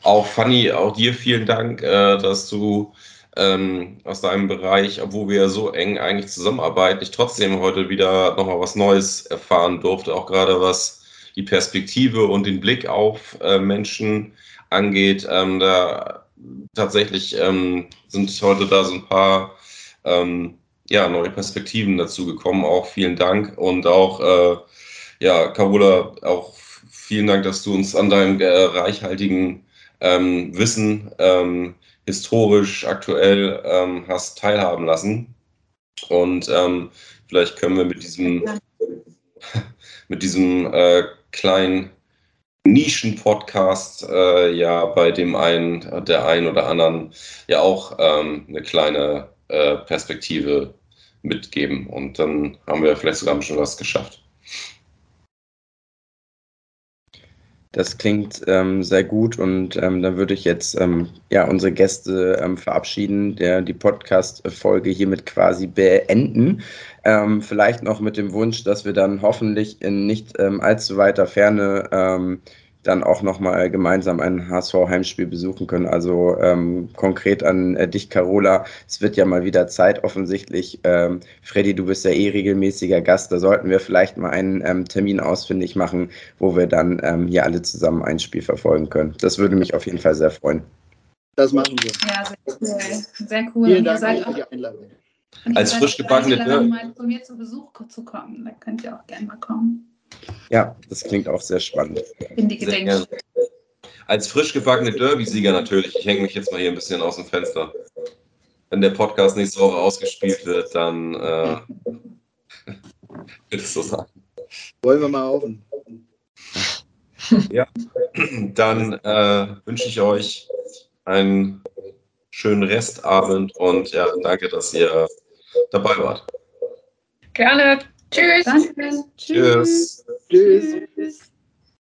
S1: Auch Fanny, auch dir vielen Dank, äh, dass du ähm, aus deinem Bereich, obwohl wir ja so eng eigentlich zusammenarbeiten, ich trotzdem heute wieder nochmal was Neues erfahren durfte, auch gerade was die Perspektive und den Blick auf äh, Menschen angeht. Ähm, da tatsächlich ähm, sind heute da so ein paar ähm, ja, neue Perspektiven dazu gekommen. Auch vielen Dank und auch, äh, ja, Carola, auch vielen Dank, dass du uns an deinem äh, reichhaltigen ähm, Wissen ähm, historisch, aktuell ähm, hast teilhaben lassen. Und ähm, vielleicht können wir mit diesem, mit diesem äh, kleinen Nischen-Podcast äh, ja bei dem einen, der einen oder anderen ja auch ähm, eine kleine äh, Perspektive mitgeben. Und dann haben wir vielleicht sogar schon was geschafft.
S3: Das klingt ähm, sehr gut und ähm, dann würde ich jetzt ähm, ja unsere Gäste ähm, verabschieden, der die Podcast-Folge hiermit quasi beenden. Ähm, vielleicht noch mit dem Wunsch, dass wir dann hoffentlich in nicht ähm, allzu weiter Ferne dann auch nochmal gemeinsam ein HSV-Heimspiel besuchen können. Also ähm, konkret an äh, dich, Carola. Es wird ja mal wieder Zeit offensichtlich. Ähm, Freddy, du bist ja eh regelmäßiger Gast. Da sollten wir vielleicht mal einen ähm, Termin ausfindig machen, wo wir dann ähm, hier alle zusammen ein Spiel verfolgen können. Das würde mich auf jeden Fall sehr freuen.
S5: Das machen wir.
S4: Ja, sehr cool. Sehr cool.
S5: Vielen Dank für die Einladung.
S1: Als frisch gebackene
S4: Dörr. mal zu mir zu Besuch zu kommen. Da könnt ihr auch gerne mal kommen.
S3: Ja, das klingt auch sehr spannend.
S4: In die Gedenken.
S1: Als frisch gebackene Derby-Sieger natürlich. Ich hänge mich jetzt mal hier ein bisschen aus dem Fenster. Wenn der Podcast nächste Woche ausgespielt wird, dann äh, wird es so sein.
S5: Wollen wir mal auf.
S1: Ja, dann äh, wünsche ich euch einen schönen Restabend und ja, danke, dass ihr dabei wart.
S6: Gerne. Tschüss.
S4: Danke.
S1: Tschüss.
S5: Tschüss.
S4: Tschüss.